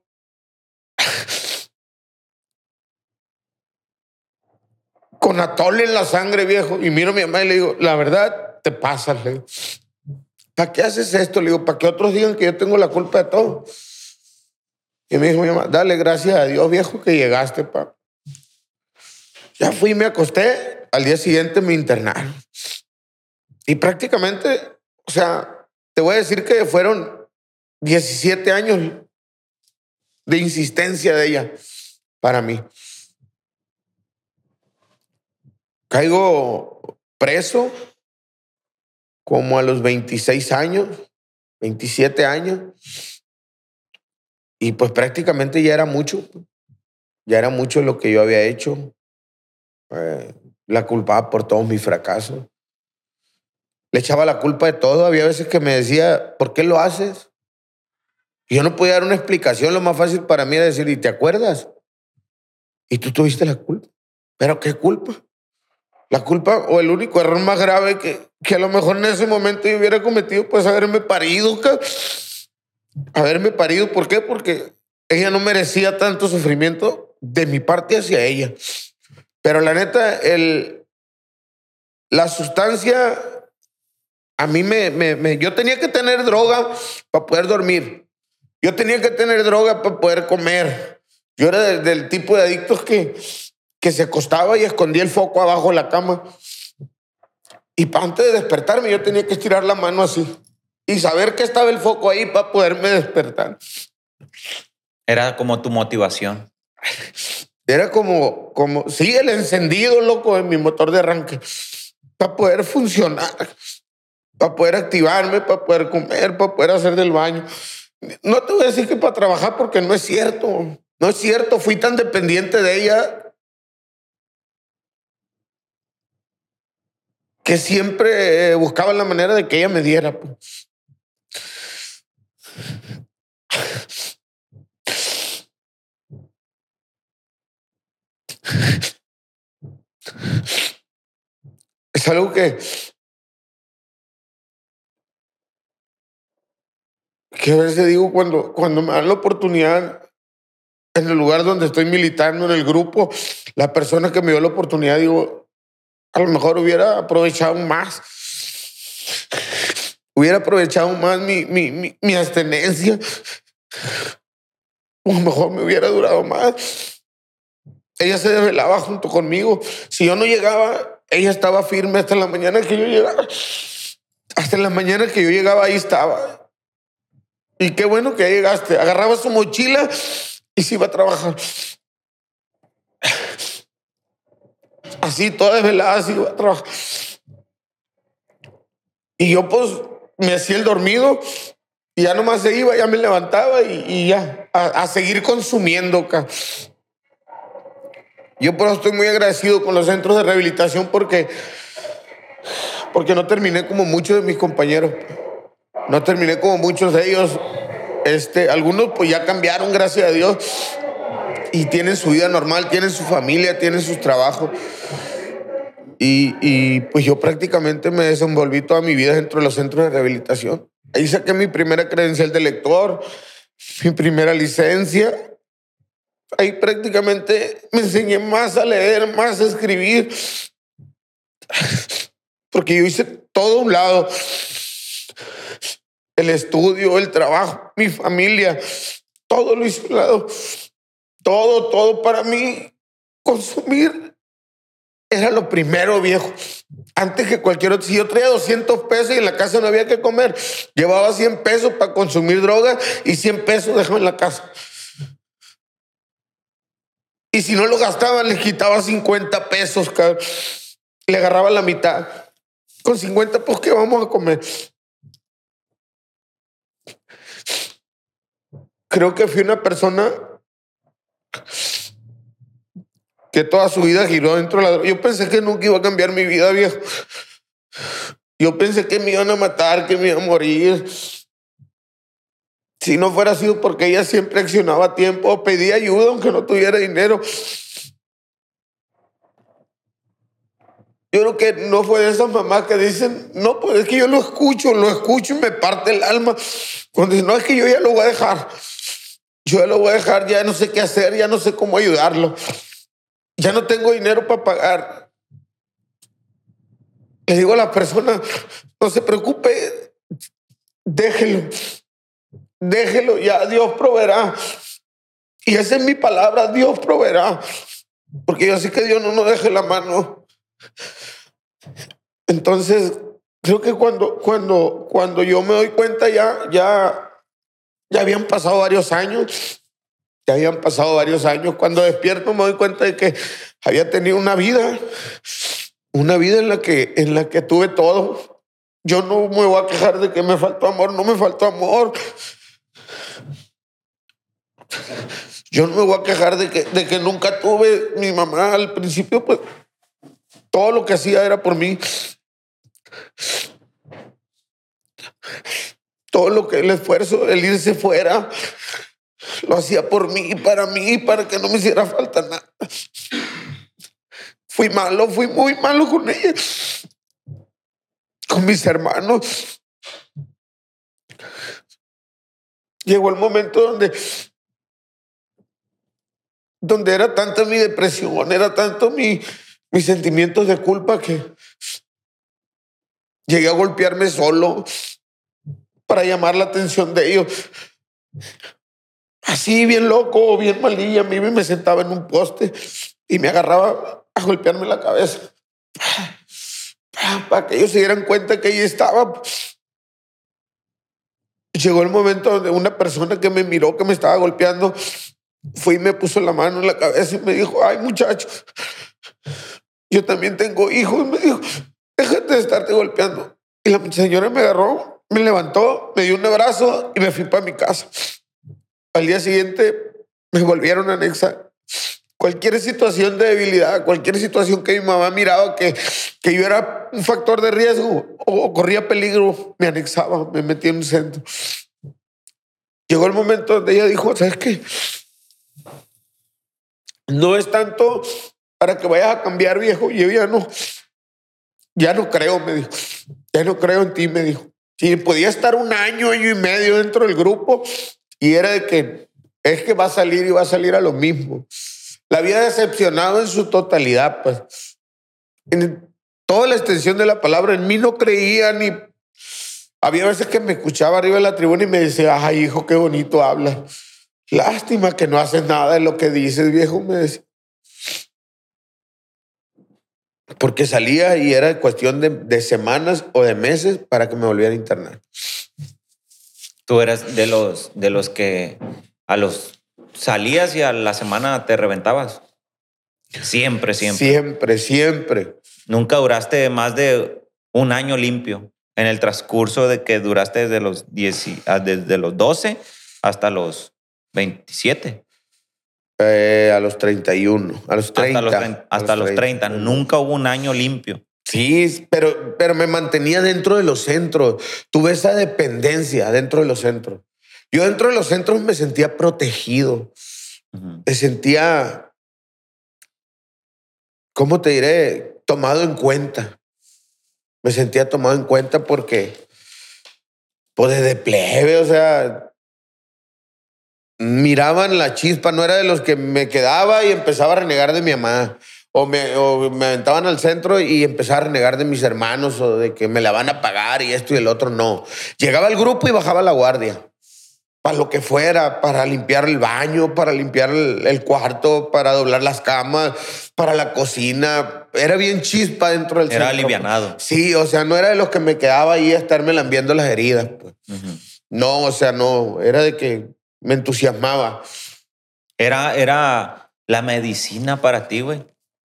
Con atole en la sangre, viejo. Y miro a mi mamá y le digo, la verdad, te pasas, le digo. ¿Para qué haces esto? Le digo, para que otros digan que yo tengo la culpa de todo. Y me dijo mi mamá, dale gracias a Dios, viejo, que llegaste, pa. Ya fui me acosté. Al día siguiente me internaron. Y prácticamente, o sea, te voy a decir que fueron 17 años de insistencia de ella para mí. Caigo preso como a los 26 años, 27 años. Y pues prácticamente ya era mucho. Ya era mucho lo que yo había hecho. Eh, la culpaba por todos mis fracasos. Le echaba la culpa de todo. Había veces que me decía, ¿por qué lo haces? Y yo no podía dar una explicación. Lo más fácil para mí era decir, ¿y te acuerdas? Y tú tuviste la culpa. ¿Pero qué culpa? La culpa o el único error más grave que, que a lo mejor en ese momento yo hubiera cometido, pues haberme parido, haberme parido. ¿Por qué? Porque ella no merecía tanto sufrimiento de mi parte hacia ella. Pero la neta, el, la sustancia, a mí me, me, yo tenía que tener droga para poder dormir. Yo tenía que tener droga para poder comer. Yo era del, tipo de adictos que, que se acostaba y escondía el foco abajo de la cama. Y para antes de despertarme, yo tenía que estirar la mano así y saber que estaba el foco ahí para poderme despertar. Era como tu motivación. Era como, como, sí, el encendido, loco, en mi motor de arranque, para poder funcionar, para poder activarme, para poder comer, para poder hacer del baño. No te voy a decir que para trabajar porque no es cierto. No es cierto, fui tan dependiente de ella que siempre buscaba la manera de que ella me diera. Pues. Es algo que, que a veces digo cuando, cuando me dan la oportunidad en el lugar donde estoy militando, en el grupo, la persona que me dio la oportunidad, digo, a lo mejor hubiera aprovechado más. Hubiera aprovechado más mi, mi, mi, mi abstenencia. O a lo mejor me hubiera durado más. Ella se desvelaba junto conmigo. Si yo no llegaba, ella estaba firme hasta la mañana que yo llegaba. Hasta la mañana que yo llegaba, ahí estaba. Y qué bueno que llegaste. Agarraba su mochila y se iba a trabajar. Así, toda desvelada, se iba a trabajar. Y yo, pues, me hacía el dormido y ya nomás se iba, ya me levantaba y, ya, a, a, seguir consumiendo. Acá. Yo por eso estoy muy agradecido con los centros de rehabilitación porque, porque no terminé como muchos de mis compañeros. No terminé como muchos de ellos. Este, algunos pues ya cambiaron, gracias a Dios. Y tienen su vida normal, tienen su familia, tienen sus trabajos. Y, y pues yo prácticamente me desenvolví toda mi vida dentro de los centros de rehabilitación. Ahí saqué mi primera credencial de lector, mi primera licencia ahí prácticamente me enseñé más a leer, más a escribir, porque yo hice todo un lado. El estudio, el trabajo, mi familia, todo lo hice un lado. Todo, todo para mí. Consumir era lo primero, viejo. Antes que cualquier otro, si yo traía 200 pesos y en la casa no había que comer, llevaba 100 pesos para consumir drogas y 100 pesos dejaba en la casa. Y si no lo gastaba, le quitaba 50 pesos, Le agarraba la mitad. Con 50, pues, ¿qué vamos a comer? Creo que fui una persona que toda su vida giró dentro de la Yo pensé que nunca iba a cambiar mi vida, viejo. Yo pensé que me iban a matar, que me iba a morir. Si no fuera sido porque ella siempre accionaba a tiempo, pedía ayuda aunque no tuviera dinero. Yo creo que no fue de esas mamás que dicen, no, pues es que yo lo escucho, lo escucho y me parte el alma. Cuando dicen, no, es que yo ya lo voy a dejar. Yo ya lo voy a dejar, ya no sé qué hacer, ya no sé cómo ayudarlo. Ya no tengo dinero para pagar. Le digo a la persona, no se preocupe, déjelo. Déjelo ya, Dios proveerá. Y esa es mi palabra, Dios proveerá. Porque yo sé que Dios no nos deje la mano. Entonces, creo que cuando, cuando, cuando yo me doy cuenta ya, ya, ya habían pasado varios años. Ya habían pasado varios años. Cuando despierto me doy cuenta de que había tenido una vida, una vida en la que, en la que tuve todo Yo no me voy a quejar de que me faltó amor, no me faltó amor. Yo no me voy a quejar de que, de que nunca tuve mi mamá al principio, pues todo lo que hacía era por mí. Todo lo que el esfuerzo, el irse fuera, lo hacía por mí, para mí, para que no me hiciera falta nada. Fui malo, fui muy malo con ella, con mis hermanos. Llegó el momento donde, donde era tanta mi depresión, era tanto mi, mis sentimientos de culpa que llegué a golpearme solo para llamar la atención de ellos. Así, bien loco, bien malilla, a mí me sentaba en un poste y me agarraba a golpearme la cabeza para que ellos se dieran cuenta que ahí estaba. Llegó el momento donde una persona que me miró, que me estaba golpeando, fue y me puso la mano en la cabeza y me dijo, ay muchacho, yo también tengo hijos. Me dijo, déjate de estarte golpeando. Y la señora me agarró, me levantó, me dio un abrazo y me fui para mi casa. Al día siguiente me volvieron a anexar. Cualquier situación de debilidad, cualquier situación que mi mamá miraba que, que yo era un factor de riesgo o corría peligro, me anexaba, me metía en un centro. Llegó el momento donde ella dijo, ¿sabes qué? No es tanto para que vayas a cambiar, viejo. Yo ya no, ya no creo, me dijo. Ya no creo en ti, me dijo. Si podía estar un año, año y medio dentro del grupo y era de que es que va a salir y va a salir a lo mismo. La había decepcionado en su totalidad, pues. En toda la extensión de la palabra, en mí no creía ni... Había veces que me escuchaba arriba de la tribuna y me decía, ay, hijo, qué bonito habla. Lástima que no haces nada de lo que dices, viejo, me decía. Porque salía y era cuestión de, de semanas o de meses para que me volviera a internar. Tú eras de los, de los que a los salías y a la semana te reventabas. Siempre, siempre. Siempre, siempre. Nunca duraste más de un año limpio en el transcurso de que duraste desde los, 10, ah, desde los 12 hasta los 27. Eh, a los 31, a los 30. Hasta los, trein- hasta los 30. Nunca hubo un año limpio. Sí, pero, pero me mantenía dentro de los centros. Tuve esa dependencia dentro de los centros. Yo dentro de los centros me sentía protegido. Me sentía, ¿cómo te diré? Tomado en cuenta. Me sentía tomado en cuenta porque, pues desde plebe, o sea, miraban la chispa, no era de los que me quedaba y empezaba a renegar de mi mamá. O me, o me aventaban al centro y empezaba a renegar de mis hermanos o de que me la van a pagar y esto y el otro. No. Llegaba al grupo y bajaba la guardia. Para lo que fuera, para limpiar el baño, para limpiar el, el cuarto, para doblar las camas, para la cocina. Era bien chispa dentro del Era centro. alivianado. Sí, o sea, no era de los que me quedaba ahí a estarme lambiendo las heridas. pues. No, o sea, no. Era de que me entusiasmaba. Era, era la medicina para ti, güey.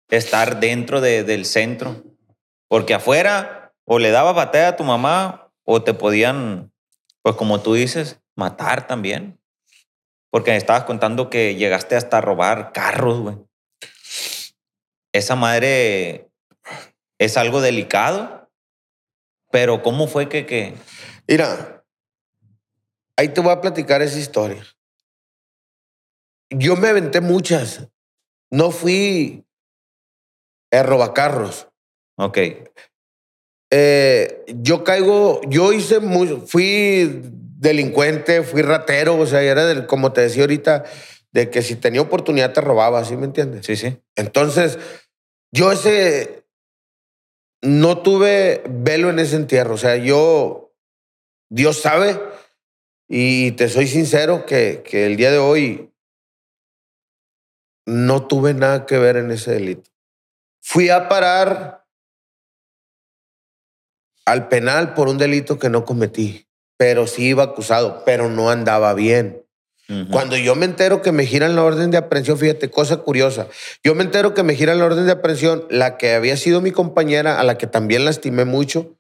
Estar dentro de- del centro. Porque afuera o le dabas batalla a tu mamá o te podían, pues como tú dices, matar también. Porque me estabas contando que llegaste hasta a robar carros, güey. Esa madre es algo delicado. Pero ¿cómo fue que, que Mira, ahí te voy a platicar esa historia. Yo me aventé muchas. No fui a robacarros. Ok. Eh, yo caigo, yo hice muy, fui delincuente, fui ratero, o sea, era del, como te decía ahorita, de que si tenía oportunidad te robaba, ¿sí me entiendes? Sí, sí. Entonces, yo ese, no tuve velo en ese entierro, o sea, yo, Dios sabe, y te soy sincero que, que el día de hoy no tuve nada que ver en ese delito. Fui a parar al penal por un delito que no cometí, pero sí iba acusado, pero no andaba bien. Cuando yo me entero que me giran la orden de aprehensión, fíjate, cosa curiosa, yo me entero que me giran la orden de aprehensión, la que había sido mi compañera, a la que también lastimé mucho,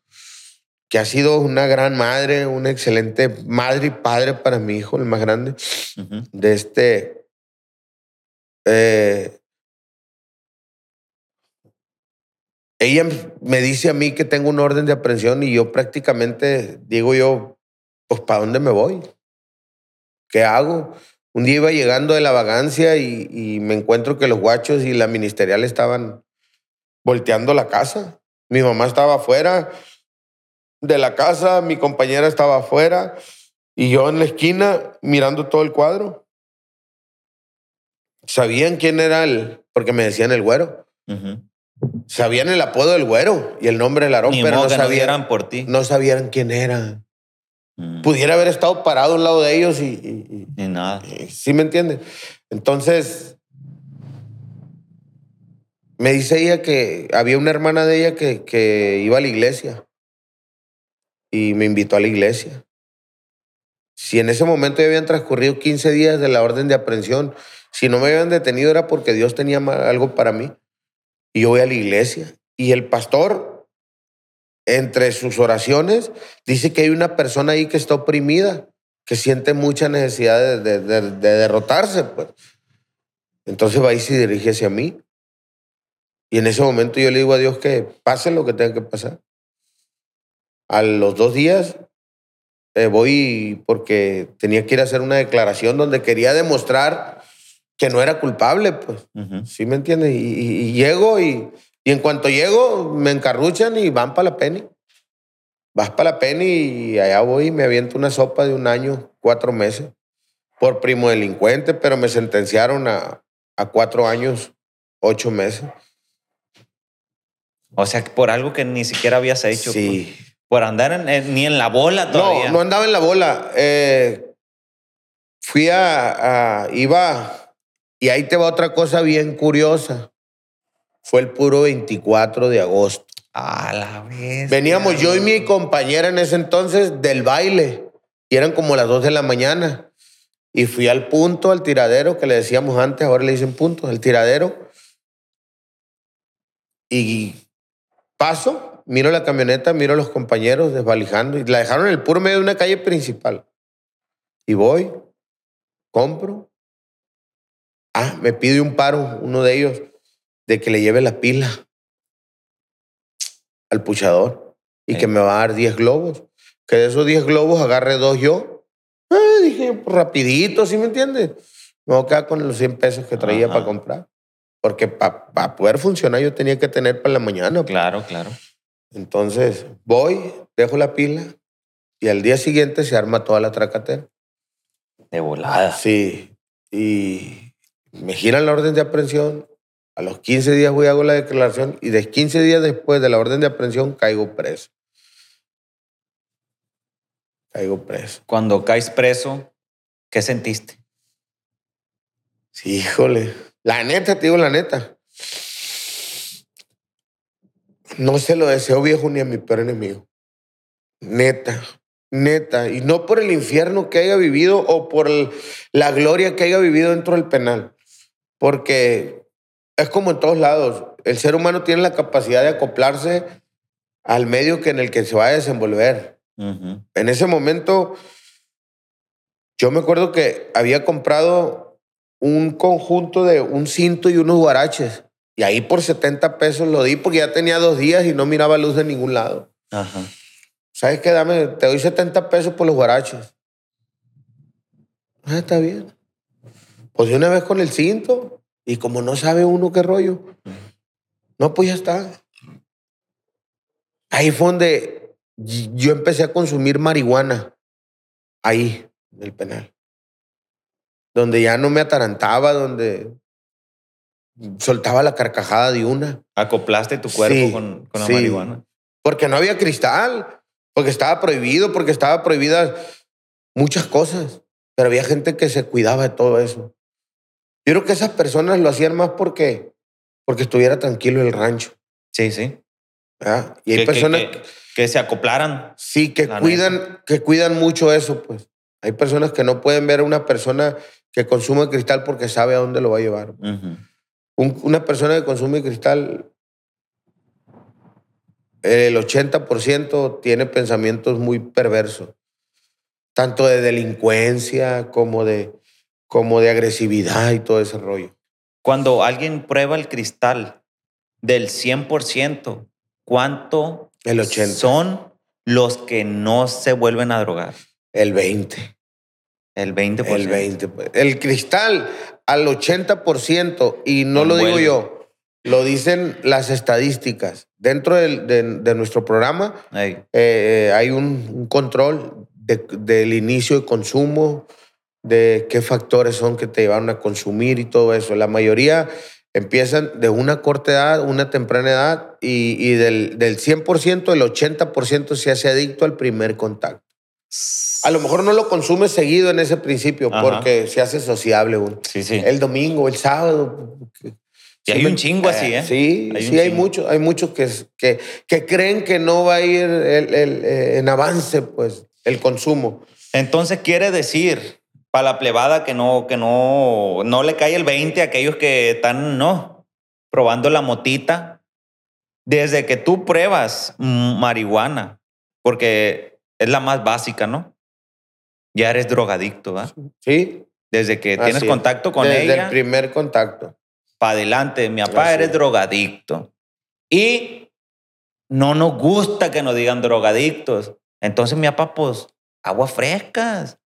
que ha sido una gran madre, una excelente madre y padre para mi hijo, el más grande, de este... eh, ella me dice a mí que tengo un orden de aprehensión y yo prácticamente digo yo, pues ¿para dónde me voy? ¿Qué hago? Un día iba llegando de la vagancia y, y me encuentro que los guachos y la ministerial estaban volteando la casa. Mi mamá estaba afuera de la casa, mi compañera estaba afuera y yo en la esquina mirando todo el cuadro. Sabían quién era el, porque me decían el güero. Sabían el apodo del güero y el nombre del arón, Ni pero no no sabían, dieran por ti. no sabían quién era. Mm. Pudiera haber estado parado a un lado de ellos y- y- Ni nada. y ¿Sí me entiende? Entonces, me dice ella que había una hermana de ella que, que iba a la iglesia y me invitó a la iglesia. Si en ese momento ya habían transcurrido 15 días de la orden de aprehensión, si no me habían detenido era porque Dios tenía algo para mí. Y yo voy a la iglesia. Y el pastor, entre sus oraciones, dice que hay una persona ahí que está oprimida, que siente mucha necesidad de derrotarse. Pues. Entonces va y se dirige hacia mí. Y en ese momento yo le digo a Dios que pase lo que tenga que pasar. A los dos días eh, voy porque tenía que ir a hacer una declaración donde quería demostrar que no era culpable, pues. Ujú. ¿Sí me entiendes? Y, y- y llego y, y en cuanto llego me encarruchan y van para la penny. Vas para la penny y allá voy y me aviento una sopa de un año, cuatro meses, por primo delincuente, pero me sentenciaron a, a cuatro años, ocho meses. O sea, por algo que ni siquiera habías hecho. Sí. pues. Por andar en- ni en la bola todavía. No, no andaba en la bola. Eh, fui a, a- Iba. Y ahí te va otra cosa bien curiosa. Fue el puro 24 de agosto. A la vez. Veníamos yo y mi compañera en ese entonces del baile. Y eran como las 2 de la mañana. Y fui al punto, al tiradero, que le decíamos antes, ahora le dicen punto, al tiradero. Y paso, miro la camioneta, miro a los compañeros desvalijando. Y la dejaron en el puro medio de una calle principal. Y voy, compro. Ah, me pide un paro, uno de ellos, de que le lleve la pila al puchador y Sí. que me va a dar 10 globos. Que de esos 10 globos agarre dos yo. Ah, dije, pues, rapidito, ¿sí me entiendes? Me voy a quedar con los 100 pesos que traía Ajá. para comprar. Porque para poder funcionar yo tenía que tener para la mañana. Claro, claro. Entonces voy, dejo la pila y al día siguiente se arma toda la tracatera. De volada. Sí. Y me giran la orden de aprehensión. A los 15 días voy a hago la declaración y de 15 días después de la orden de aprehensión caigo preso. Caigo preso. Cuando caes preso, ¿qué sentiste? Sí, híjole. La neta, te digo la neta. No se lo deseo viejo ni a mi peor enemigo. Neta, neta. Y no por el infierno que haya vivido o por el- la gloria que haya vivido dentro del penal. Porque es como en todos lados. El ser humano tiene la capacidad de acoplarse al medio que en el que se va a desenvolver. En ese momento, yo me acuerdo que había comprado un conjunto de un cinto y unos guaraches. Y ahí por 70 pesos lo di porque ya tenía dos días y no miraba luz de ningún lado. Ajá. ¿Sabes qué? Dame, te doy 70 pesos por los guaraches. Ah, está bien. Pues de una vez con el cinto. Y como no sabe uno qué rollo. No, pues ya está. Ahí fue donde yo empecé a consumir marihuana. Ahí, en el penal. Donde ya no me atarantaba, donde soltaba la carcajada de una. Acoplaste tu cuerpo Sí, con, con la sí. marihuana. Porque no había cristal, porque estaba prohibido, porque estaba prohibidas muchas cosas. Pero había gente que se cuidaba de todo eso. Yo creo que esas personas lo hacían más porque, porque estuviera tranquilo el rancho. Sí, sí. ¿verdad? Y hay Que- que- personas que, que se acoplaran. sí que cuidan, que cuidan mucho eso, pues. Hay personas que no pueden ver a una persona que consume cristal porque sabe a dónde lo va a llevar. Ujú. Un- una persona que consume cristal el 80% tiene pensamientos muy perversos, tanto de delincuencia como de, como de agresividad y todo ese rollo. Cuando alguien prueba el cristal del 100%, ¿cuánto El 80. son los que no se vuelven a drogar? El 20. El 20%. El 20. pues. El cristal al 80%, y no lo digo yo, lo dicen las estadísticas. Dentro del- de, de nuestro programa eh, hay un, un control de- del inicio de consumo, de qué factores son que te llevaron a consumir y todo eso. La mayoría empiezan de una corta edad, una temprana edad, y, y del, del 100%, el 80% se hace adicto al primer contacto. A lo mejor no lo consume seguido en ese principio Ajá. porque se hace sociable uno. Sí, sí. El domingo, el sábado. Y hay un chingo así, ¿eh? Sí, Hay sí, hay muchos, hay muchos que, que, que creen que no va a ir el- el, eh, en avance, pues, el consumo. Entonces quiere decir para la plebada que no, que no, no le cae el 20 a aquellos que están, no, probando la motita. Desde que tú pruebas marihuana, porque es la más básica, ¿no? Ya eres drogadicto, ¿verdad? Sí. Desde que Así tienes es. contacto con Desde ella, el primer contacto. para adelante. Mi papá Así eres es. drogadicto. Y no nos gusta que nos digan drogadictos. Entonces mi papá, pues, aguas frescas.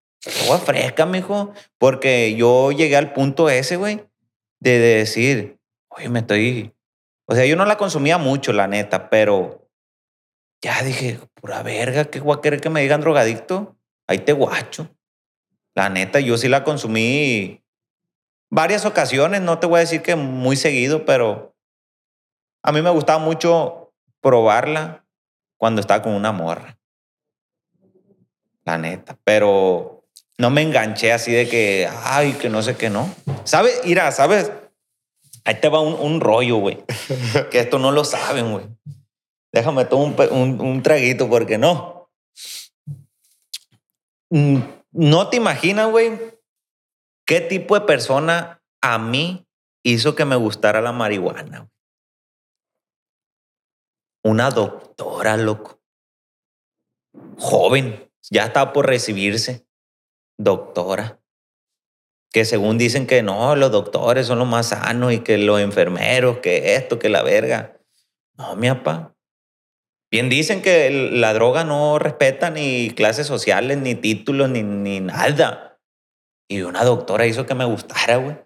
Agua fresca, mijo. Porque yo llegué al punto ese, güey, de decir, oye, me estoy... O sea, yo no la consumía mucho, la neta, pero ya dije, pura verga, ¿qué voy que me digan drogadicto? Ahí te guacho. La neta, yo sí la consumí varias ocasiones, no te voy a decir que muy seguido, pero a mí me gustaba mucho probarla cuando estaba con una morra. La neta, pero no me enganché así de que, ay, que no sé qué, no. ¿Sabes? Mira, ¿sabes? Ahí te va un, un rollo, güey. que esto no lo saben, güey. Déjame tomar un, un, traguito porque no. Mm, No te imaginas, güey, qué tipo de persona a mí hizo que me gustara la marihuana. Una doctora, loco. Joven, ya estaba por recibirse. Doctora. Que según dicen que no, los doctores son los más sanos y que los enfermeros, que esto, que la verga. No, mi papá. Bien dicen que la droga no respeta ni clases sociales, ni títulos, ni, ni nada. Y una doctora hizo que me gustara, güey.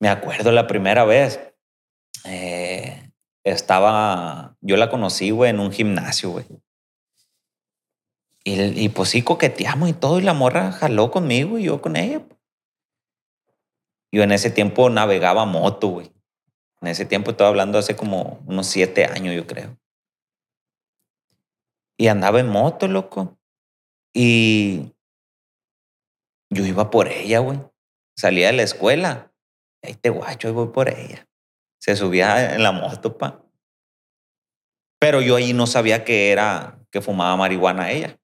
Me acuerdo la primera vez. eh, estaba, yo la conocí, güey, en un gimnasio, güey. Y, y pues sí, coqueteamos y todo, y la morra jaló conmigo y yo con ella. Yo en ese tiempo navegaba moto, güey. En ese tiempo estoy hablando hace como unos siete años, yo creo. Y andaba en moto, loco. Y yo iba por ella, güey. Salía de la escuela. Ahí te guacho, ahí voy por ella. Se subía en la moto, pa. Pero yo ahí no sabía que era, que fumaba marihuana ella.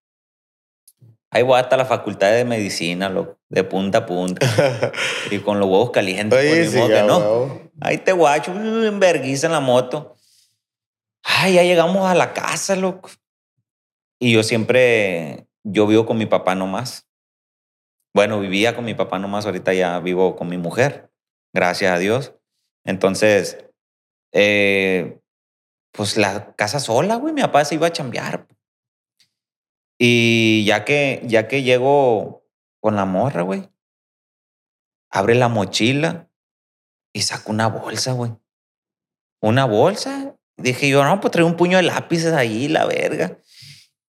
Ahí voy hasta la facultad de medicina, loco, de punta a punta. y con los huevos calientes. Oye, sí, modo ya, no. huevo. Ahí te guacho, en vergüenza en la moto. Ay, ya llegamos a la casa, loco. Y yo siempre, yo vivo con mi papá nomás. Bueno, vivía con mi papá nomás, ahorita ya vivo con mi mujer, gracias a Dios. Entonces, eh, pues la casa sola, güey, mi papá se iba a chambear. Y ya que, ya que llego con la morra, güey, abre la mochila y saca una bolsa, güey. Una bolsa. Dije yo, no, pues trae un puño de lápices ahí, la verga.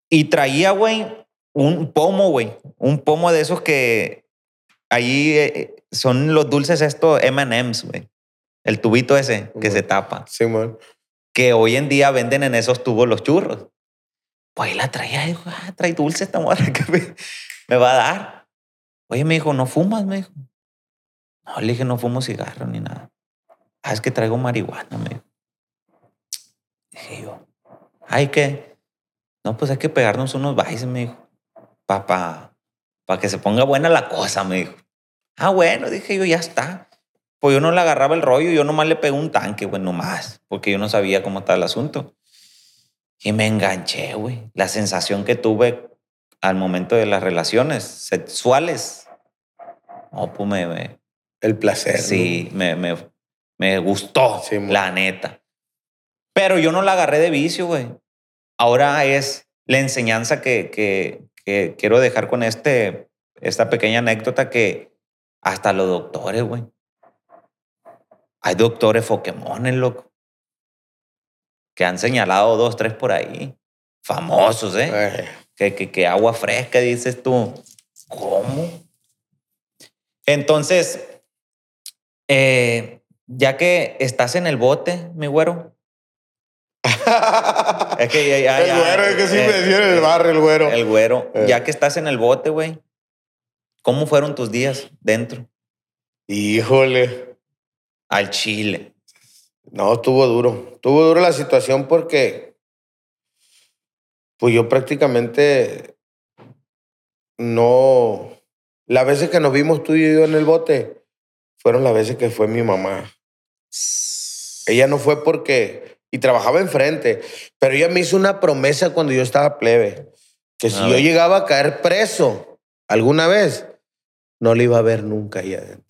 Y traía, güey, un pomo, güey. Un pomo de esos que ahí eh, son los dulces estos M&M's, güey. El tubito ese que se tapa. Simón. Que hoy en día venden en esos tubos los churros. Pues ahí la traía, dijo, ah, trae dulce esta morra que me, me va a dar. Oye, me dijo, ¿no fumas? Me dijo. No, le dije, no fumo cigarro ni nada. Ah, es que traigo marihuana, me dijo. Dije yo, ay, ¿qué? No, pues hay que pegarnos unos bailes, me dijo. Para pa, que se ponga buena la cosa, me dijo. Ah, bueno, dije yo, ya está. Pues yo no le agarraba el rollo, yo nomás le pegué un tanque, güey, nomás, porque yo no sabía cómo estaba el asunto. Y me enganché, güey. La sensación que tuve al momento de las relaciones sexuales. Oh, pues me, me- El placer. ¿no? sí, me, me, me gustó, Sí, la neta. Pero yo no la agarré de vicio, güey. Ahora es la enseñanza que, que, que quiero dejar con este, esta pequeña anécdota que hasta los doctores, güey. Hay doctores Pokémones, loco. Que han señalado dos, tres por ahí. Famosos, ¿eh? Eh, Que, que, que agua fresca, dices tú. ¿Cómo? Entonces, eh, ya que estás en el bote, mi güero. Es que ya, ya, el güero, es que sí eh, me decían en el barrio, el güero. El güero. Eh. Ya que estás en el bote, güey. ¿Cómo fueron tus días dentro? Híjole. Al Chile. No, estuvo duro. Estuvo duro la situación porque, pues yo prácticamente no. Las veces que nos vimos tú y yo en el bote fueron las veces que fue mi mamá. Ella no fue porque. Y trabajaba enfrente, pero ella me hizo una promesa cuando yo estaba plebe: que si yo llegaba a caer preso alguna vez, no le iba a ver nunca ahí adentro.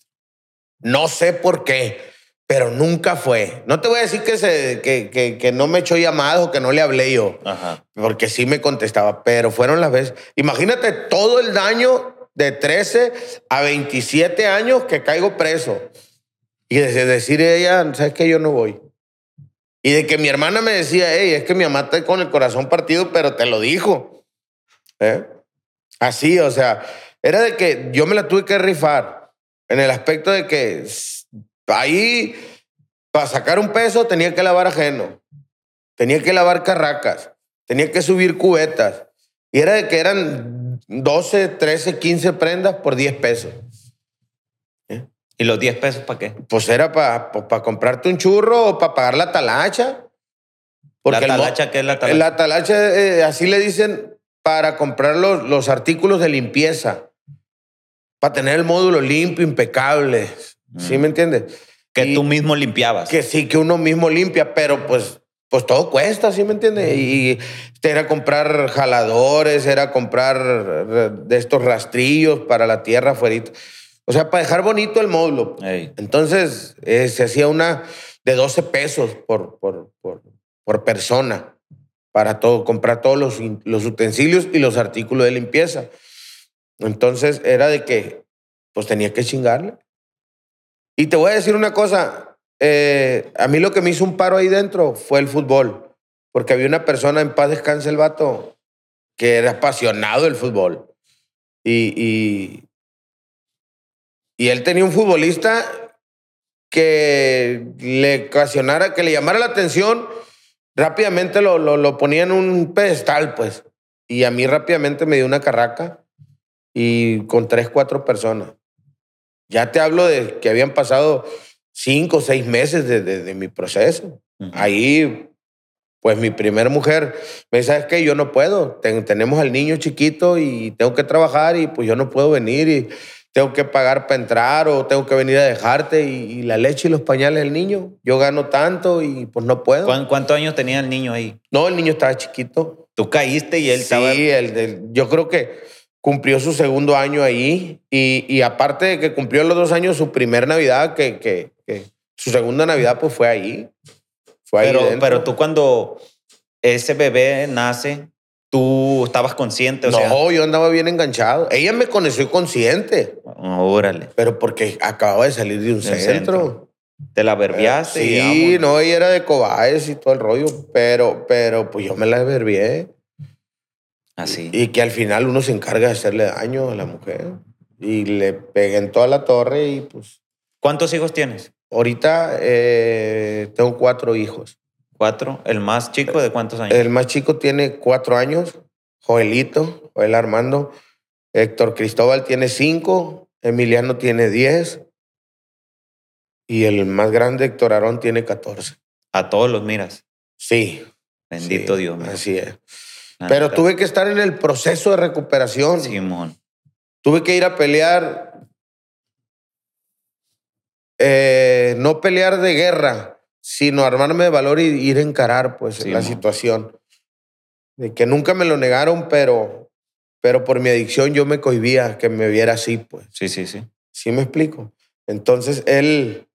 No sé por qué, pero nunca fue. No te voy a decir que, se, que, que, que no me echó llamadas o que no le hablé yo, Ajá. porque sí me contestaba, pero fueron las veces. Imagínate todo el daño de 13 a 27 años que caigo preso. Y de decir ella, ¿sabes qué? Yo no voy. Y de que mi hermana me decía, hey, es que mi mamá está con el corazón partido, pero te lo dijo. ¿Eh? Así, o sea, era de que yo me la tuve que rifar en el aspecto de que ahí, para sacar un peso, tenía que lavar ajeno, tenía que lavar carracas, tenía que subir cubetas. Y era de que eran 12, 13, 15 prendas por 10 pesos. ¿Y los 10 pesos para qué? Pues era para comprarte un churro o para pagar la talacha. ¿La el mo- talacha qué es la talacha? La talacha, eh, así le dicen, para comprar los, los artículos de limpieza. Para tener el módulo limpio, impecable. ¿Sí Mm. me entiendes? Que y- tú mismo limpiabas. Que sí, que uno mismo limpia, pero pues, pues todo cuesta, ¿sí me entiendes? Y era comprar jaladores, era comprar eh, de estos rastrillos para la tierra afuera. O sea, para dejar bonito el módulo. Ey. Entonces, eh, se hacía una de 12 pesos por, por, por, por persona para todo, comprar todos los, los utensilios y los artículos de limpieza. Entonces, era de que, pues tenía que chingarle. Y te voy a decir una cosa, eh, a mí lo que me hizo un paro ahí dentro fue el fútbol, porque había una persona, en paz descanse el vato, que era apasionado del fútbol. Y, y, y él tenía un futbolista que le ocasionara, que le llamara la atención, rápidamente lo, lo, lo ponía en un pedestal, pues. Y a mí rápidamente me dio una carraca y con tres, cuatro personas. Ya te hablo de que habían pasado cinco o seis meses de, de- de mi proceso. Ujú. Ahí, pues mi primer mujer me dice, ¿sabes qué? Yo no puedo. Ten- tenemos al niño chiquito y tengo que trabajar y pues yo no puedo venir y tengo que pagar para entrar o tengo que venir a dejarte y, y la leche y los pañales del niño. Yo gano tanto y pues no puedo. ¿Cuán- ¿Cuántos años tenía el niño ahí? No, el niño estaba chiquito. Tú caíste y él sí, estaba... el del- yo creo que cumplió su segundo año ahí y, y aparte de que cumplió los dos años, su primer Navidad, que, que, que su segunda Navidad pues fue ahí. Fue ahí Pero, dentro. pero tú cuando ese bebé nace, tú estabas consciente, o no, sea... yo andaba bien enganchado. Ella me conoció consciente, Órale. pero porque acababa de salir de un centro. centro. Te la verbiaste Sí, no, ella era de cobayes y todo el rollo, pero, pero pues yo me la verbié. Así. Y que al final uno se encarga de hacerle daño a la mujer. Y le pegué en toda la torre y pues ¿Cuántos hijos tienes? ahorita eh, tengo cuatro hijos. Cuatro. ¿El más chico de cuántos años? El más chico tiene cuatro años, Joelito, Joel Armando. Héctor Cristóbal tiene cinco, Emiliano tiene diez. Y el más grande, Héctor Aarón, tiene 14. A todos los miras. Sí. Bendito sí, Dios. mío. Así es. La Pero neta. tuve que estar en el proceso de recuperación. Simón. Tuve que ir a pelear. eh, no pelear de guerra, sino armarme de valor y ir a encarar pues, Sí, la situación. de que nunca me lo negaron, pero, pero por mi adicción yo me cohibía que me viera así, pues. Sí, sí, sí. ¿Sí me explico? Entonces él,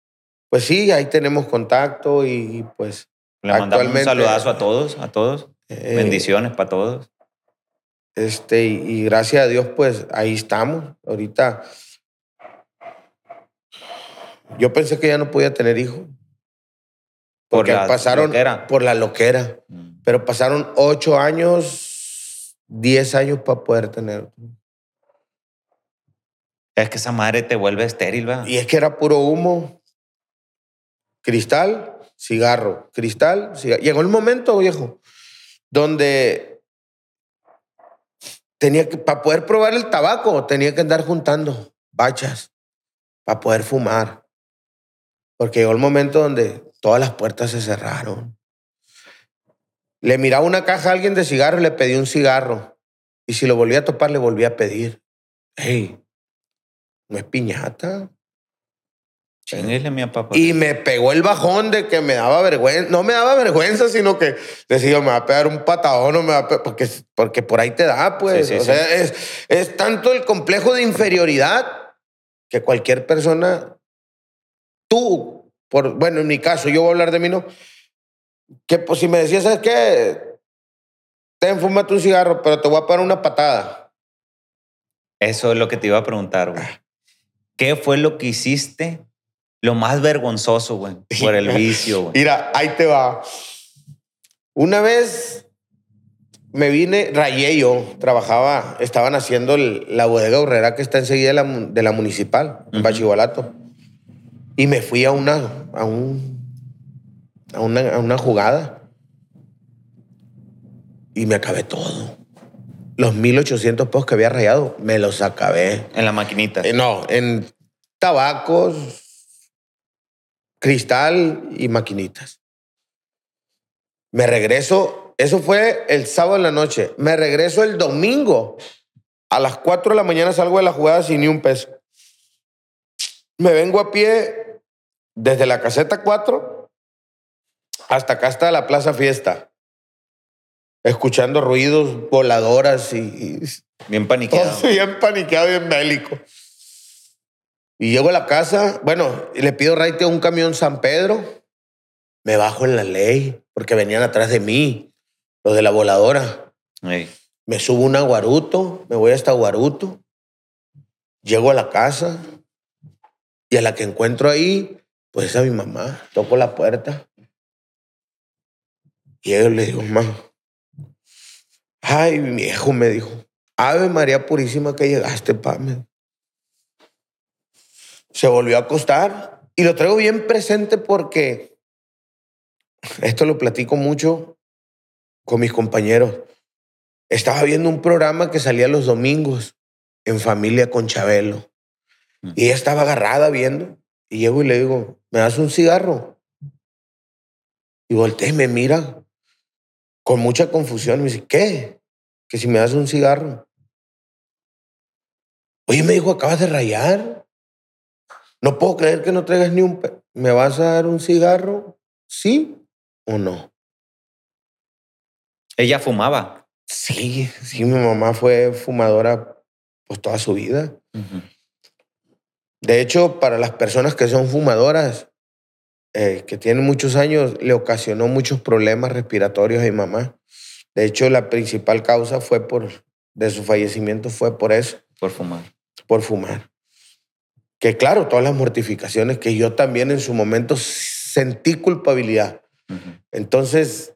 pues sí, ahí tenemos contacto y pues Le mandamos un saludazo a todos, a todos. eh, Bendiciones para todos. Este, y, y gracias a Dios, pues ahí estamos. Ahorita. Yo pensé que ya no podía tener hijos. Por Porque la pasaron loquera. por la loquera. Mm. Pero pasaron ocho años, diez años para poder tener. Es que esa madre te vuelve estéril, ¿verdad? Y es que era puro humo. Cristal, cigarro. Cristal, cigarro. Llegó el momento, viejo, donde tenía que, para poder probar el tabaco, tenía que andar juntando bachas para poder fumar. Porque llegó el momento donde todas las puertas se cerraron. Le miraba una caja a alguien de cigarro y le pedí un cigarro. Y si lo volvía a topar, le volvía a pedir. Hey, no es piñata. Chinguele, mi papá. Y me pegó el bajón de que me daba vergüenza. No me daba vergüenza, sino que decía, me va a pegar un patadón o me va a pe-", porque, porque por ahí te da, pues. Sí, sí, o sí. sea, es, es tanto el complejo de inferioridad que cualquier persona, tú, por, bueno, en mi caso, yo voy a hablar de mí, ¿no? Que pues si me decías, ¿sabes qué? Ten, fúmate un cigarro, pero te voy a pegar una patada. Eso es lo que te iba a preguntar, güey. ¿Qué fue lo que hiciste lo más vergonzoso, güey? Por el vicio, güey. Mira, ahí te va. Una vez me vine, rayé yo, trabajaba, estaban haciendo el- la bodega horrera que está enseguida de la, mu- de la municipal, en Ujú. Bachivalato. Y me fui a una, a un, a una, a una jugada. Y me acabé todo. Los 1800 pesos que había rayado, me los acabé. En la maquinita. Eh, no, en tabacos, cristal y maquinitas. Me regreso, eso fue el sábado en la noche. Me regreso el domingo. A las 4 de la mañana salgo de la jugada sin ni un peso. Me vengo a pie desde la caseta 4 hasta acá hasta la Plaza Fiesta. Escuchando ruidos, voladoras y, y Bien paniqueado. bien paniqueado, bien bélico. Y llego a la casa, bueno, y le pido raite a un camión San Pedro. Me bajo en la ley, porque venían atrás de mí, los de la voladora. Me subo una Guaruto, me voy hasta Guaruto. Llego a la casa y a la que encuentro ahí, pues es a mi mamá. Toco la puerta. Y yo le digo, mamá. Ay, mi viejo me dijo, Ave María Purísima que llegaste, pa. Se volvió a acostar y lo traigo bien presente porque esto lo platico mucho con mis compañeros. Estaba viendo un programa que salía los domingos en familia con Chabelo. Y ella estaba agarrada viendo. Y llego y le digo, ¿me das un cigarro? Y voltea y me mira con mucha confusión. Me dice, ¿qué? Que si me das un cigarro. Oye, me dijo, acabas de rayar. No puedo creer que no traigas ni un... ¿Me vas a dar un cigarro? ¿Sí o no? Ella fumaba. Sí, sí, mi mamá fue fumadora pues toda su vida. De hecho, para las personas que son fumadoras, eh, que tienen muchos años, le ocasionó muchos problemas respiratorios a mi mamá. De hecho, la principal causa fue por, de su fallecimiento fue por eso, Por fumar. por fumar. Que claro, todas las mortificaciones que yo también en su momento sentí culpabilidad. Entonces,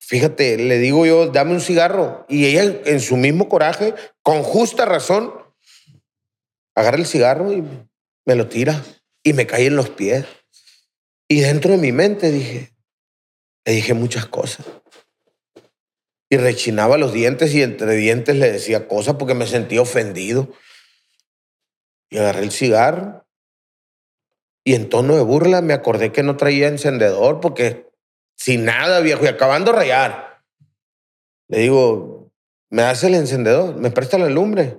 fíjate, le digo yo, dame un cigarro. Y ella, en su mismo coraje, con justa razón, agarra el cigarro y me lo tira. Y me cae en los pies. Y dentro de mi mente dije, le dije muchas cosas. Y rechinaba los dientes y entre dientes le decía cosas porque me sentía ofendido. Y agarré el cigarro. Y en tono de burla me acordé que no traía encendedor porque sin nada, viejo, y acabando de rayar. Le digo, ¿me das el encendedor? ¿Me presta la lumbre?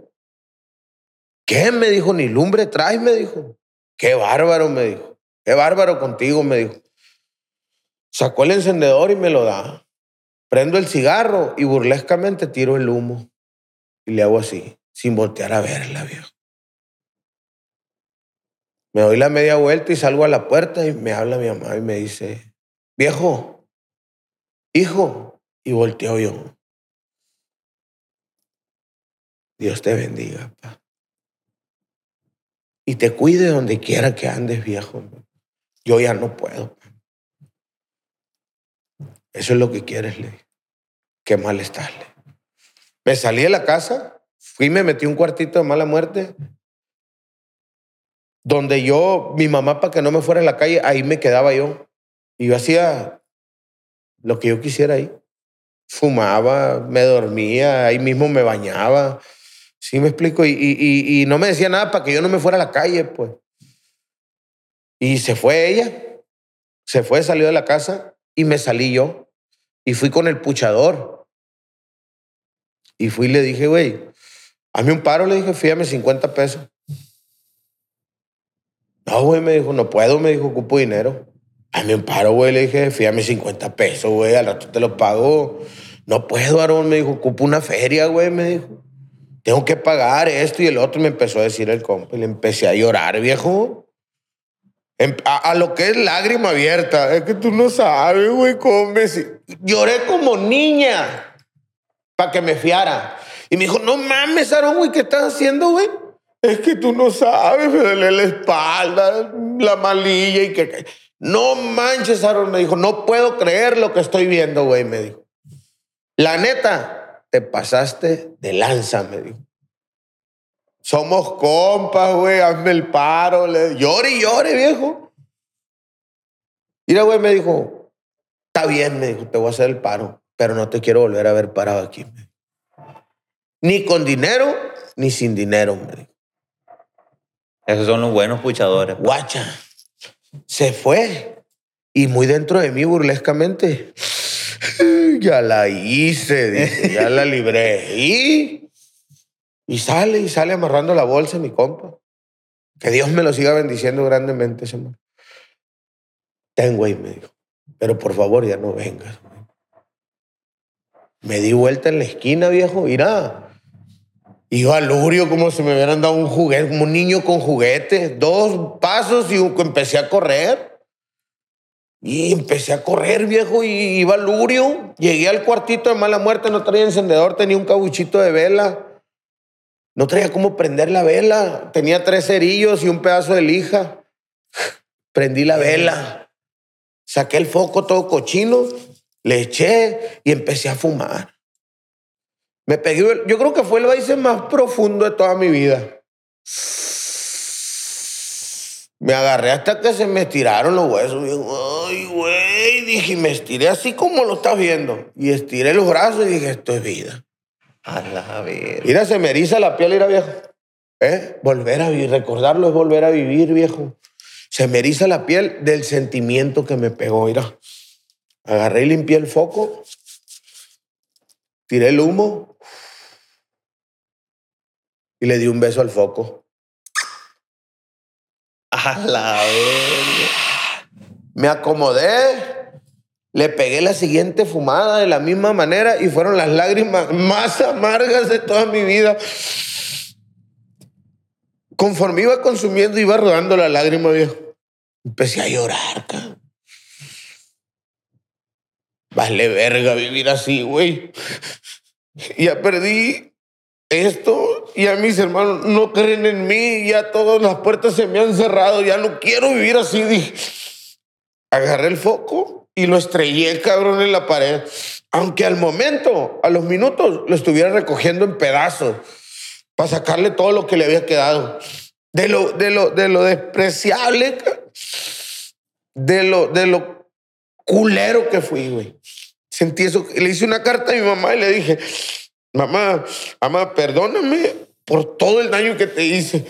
¿Qué? Me dijo, ni lumbre traes, me dijo. Qué bárbaro, me dijo. Qué bárbaro contigo, me dijo. Sacó el encendedor y me lo da. Prendo el cigarro y burlescamente tiro el humo. Y le hago así, sin voltear a verla, viejo. Me doy la media vuelta y salgo a la puerta y me habla mi mamá y me dice, viejo, hijo. Y volteo yo. Dios te bendiga, pa. Y te cuide donde quiera que andes, viejo. Yo ya no puedo. Eso es lo que quieres, le. Qué mal estás, le. Me salí de la casa, fui y me metí un cuartito de mala muerte, donde yo, mi mamá, para que no me fuera a la calle, ahí me quedaba yo. Y yo hacía lo que yo quisiera ahí. Fumaba, me dormía, ahí mismo me bañaba. ¿Sí me explico? Y, no me decía nada para que yo no me fuera a la calle, pues. Y se fue ella. Se fue, salió de la casa y me salí yo. Y fui con el puchador. Y fui y le dije, güey, hazme un paro, le dije, fíjame 50 pesos. No, güey, me dijo, no puedo, me dijo, ocupo dinero. Hazme un paro, güey, le dije, fíjame 50 pesos, güey, al rato te lo pago. No puedo, Aarón, me dijo, ocupo una feria, güey, me dijo. Tengo que pagar esto y el otro, me empezó a decir el compa y le empecé a llorar, viejo. Em- A, a lo que es lágrima abierta. Es que tú no sabes, güey, cómo me... Lloré como niña para que me fiara. Y me dijo, no mames, Aarón, güey, ¿qué estás haciendo, güey? Es que tú no sabes, me duele la espalda, la malilla y que... No manches, Aarón, me dijo, no puedo creer lo que estoy viendo, güey, me dijo. La neta, te pasaste de lanza, me dijo. Somos compas, güey, hazme el paro. Le... Llore y llore, viejo. Mira, güey, me dijo, está bien, me dijo, te voy a hacer el paro, pero no te quiero volver a ver parado aquí. me dijo. Ni con dinero, ni sin dinero, me dijo. Esos son los buenos puchadores. Guacha, se fue. Y muy dentro de mí, burlescamente, ya la hice, dije, ya la libré. Y, y sale, y sale amarrando la bolsa, mi compa. Que Dios me lo siga bendiciendo grandemente, man. Ten, güey, me dijo. Pero por favor, ya no vengas. güey". Me di vuelta en la esquina, viejo, mira. Iba lurio como si me hubieran dado un juguete, como un niño con juguete. Dos pasos y empecé a correr. Y empecé a correr, viejo, y iba lurio. Llegué al cuartito de mala muerte, no traía encendedor, tenía un cabuchito de vela. No traía cómo prender la vela. Tenía tres cerillos y un pedazo de lija. Prendí la vela. Saqué el foco todo cochino, le eché y empecé a fumar. Me pegué, yo creo que fue el baile más profundo de toda mi vida. Me agarré hasta que se me estiraron los huesos. Digo, Ay, güey, dije, y me estiré así como lo estás viendo. Y estiré los brazos y dije, esto es vida. A la. Mira, se me eriza la piel, mira, viejo. ¿Eh? Volver a vivir, recordarlo es volver a vivir, viejo. Se me eriza la piel del sentimiento que me pegó, mira. Agarré y limpié el foco, tiré el humo y le di un beso al foco. A la ver. Me acomodé, le pegué la siguiente fumada de la misma manera y fueron las lágrimas más amargas de toda mi vida. Conforme iba consumiendo, iba rodando la lágrima, viejo. Empecé a llorar, cabrón. Vale verga vivir así, güey. Ya perdí esto, ya mis hermanos no creen en mí, ya todas las puertas se me han cerrado, ya no quiero vivir así. Dije, agarré el foco y lo estrellé, cabrón, en la pared. Aunque al momento, a los minutos, lo estuviera recogiendo en pedazos para sacarle todo lo que le había quedado. De lo, de lo, de lo despreciable, de lo, de lo culero que fui, güey. Sentí eso. Le hice una carta a mi mamá y le dije, mamá, mamá, perdóname por todo el daño que te hice.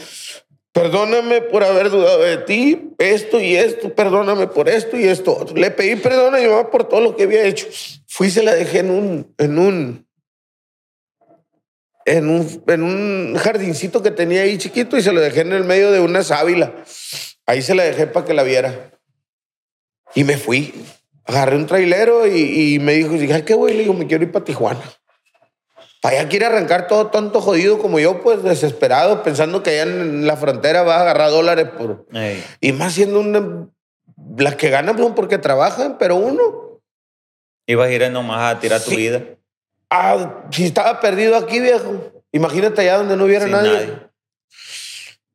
Perdóname por haber dudado de ti, esto y esto, perdóname por esto y esto. Le pedí perdón a mi mamá por todo lo que había hecho. Fui y se la dejé en un, en un, en un, en un jardincito que tenía ahí chiquito y se lo dejé en el medio de una sábila. Ahí se la dejé para que la viera. Y me fui. agarré un trailero y, me dijo, dije, ¿qué güey? Le digo, me quiero ir para Tijuana. Para allá quiere arrancar todo tonto, jodido como yo, pues desesperado, pensando que allá en la frontera vas a agarrar dólares por... Ey. Y más siendo una... Las que ganan son porque trabajan, pero uno... Ibas a ir nomás a tirar tu vida. Ah, si estaba perdido aquí, viejo. Imagínate allá donde no hubiera nadie. nadie.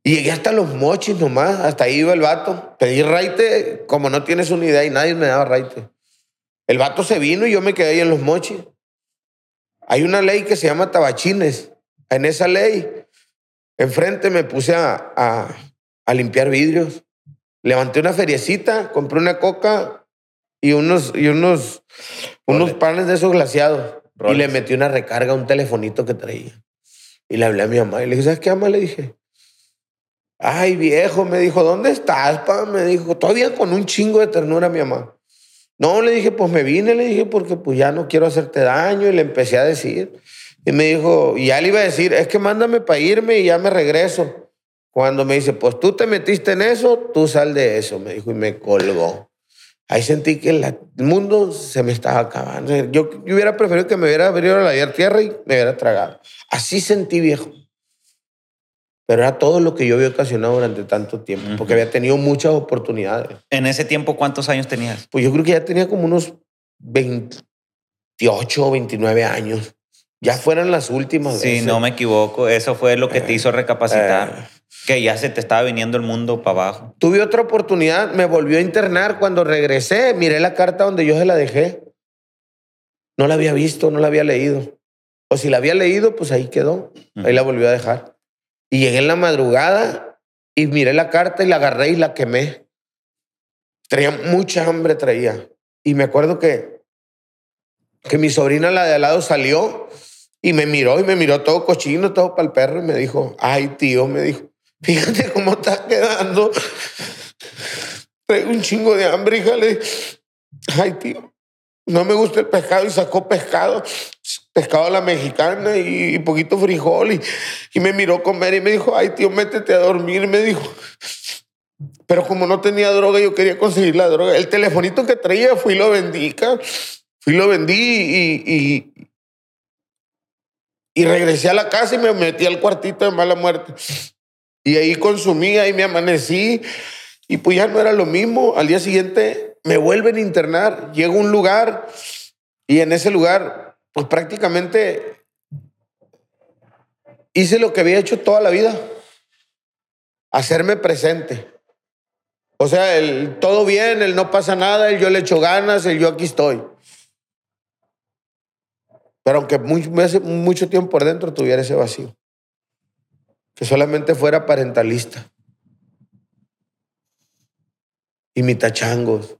Y llegué hasta los mochis nomás, hasta ahí iba el vato. Pedí raite, como no tienes una idea, y nadie me daba raite. El vato se vino y yo me quedé ahí en los mochis. Hay una ley que se llama tabachines. En esa ley, enfrente me puse a, a- a limpiar vidrios. Levanté una feriecita, compré una coca y unos, y unos, unos panes de esos glaciados. Y le metí una recarga a un telefonito que traía. Y le hablé a mi mamá y le dije, ¿sabes qué, mamá? Le dije, ay, viejo, me dijo, ¿dónde estás, pa? Me dijo, todavía con un chingo de ternura mi mamá. No, le dije, pues me vine, le dije, porque pues ya no quiero hacerte daño. Y le empecé a decir. Y me dijo, y ya le iba a decir, es que mándame para irme y ya me regreso. Cuando me dice, pues tú te metiste en eso, tú sal de eso, me dijo, y me colgó. Ahí sentí que el mundo se me estaba acabando. Yo, yo hubiera preferido que me hubiera abrido la tierra y me hubiera tragado. Así sentí, viejo. Pero era todo lo que yo había ocasionado durante tanto tiempo, porque había tenido muchas oportunidades. En ese tiempo, ¿cuántos años tenías? Pues yo creo que ya tenía como unos 28 o 29 años. Ya fueran las últimas. Si veces. no me equivoco, eso fue lo que te hizo recapacitar. Eh. Que ya se te estaba viniendo el mundo para abajo. Tuve otra oportunidad, me volvió a internar. Cuando regresé, miré la carta donde yo se la dejé. No la había visto, no la había leído. O si la había leído, pues ahí quedó. Ahí la volvió a dejar. Y llegué en la madrugada y miré la carta y la agarré y la quemé. Traía mucha hambre, traía. Y me acuerdo que, que mi sobrina, la de al lado, salió y me miró y me miró todo cochino, todo para el perro y me dijo, ay tío, me dijo, fíjate cómo estás quedando. Traigo un chingo de hambre, hija. Le ay tío, no me gusta el pescado y sacó pescado, pescado a la mexicana y, y poquito frijol y, y me miró comer y me dijo, ay tío, métete a dormir, me dijo. Pero como no tenía droga, yo quería conseguir la droga. El telefonito que traía fui y lo vendí, fui y lo vendí y, y, y regresé a la casa y me metí al cuartito de mala muerte. Y ahí consumí, ahí me amanecí y pues ya no era lo mismo. Al día siguiente me vuelven a internar, llego a un lugar y en ese lugar pues prácticamente hice lo que había hecho toda la vida, hacerme presente. O sea, el todo bien, el no pasa nada, el yo le echo ganas, el yo aquí estoy. Pero aunque mucho, mucho tiempo por dentro tuviera ese vacío, que solamente fuera parentalista. Y mitachangos.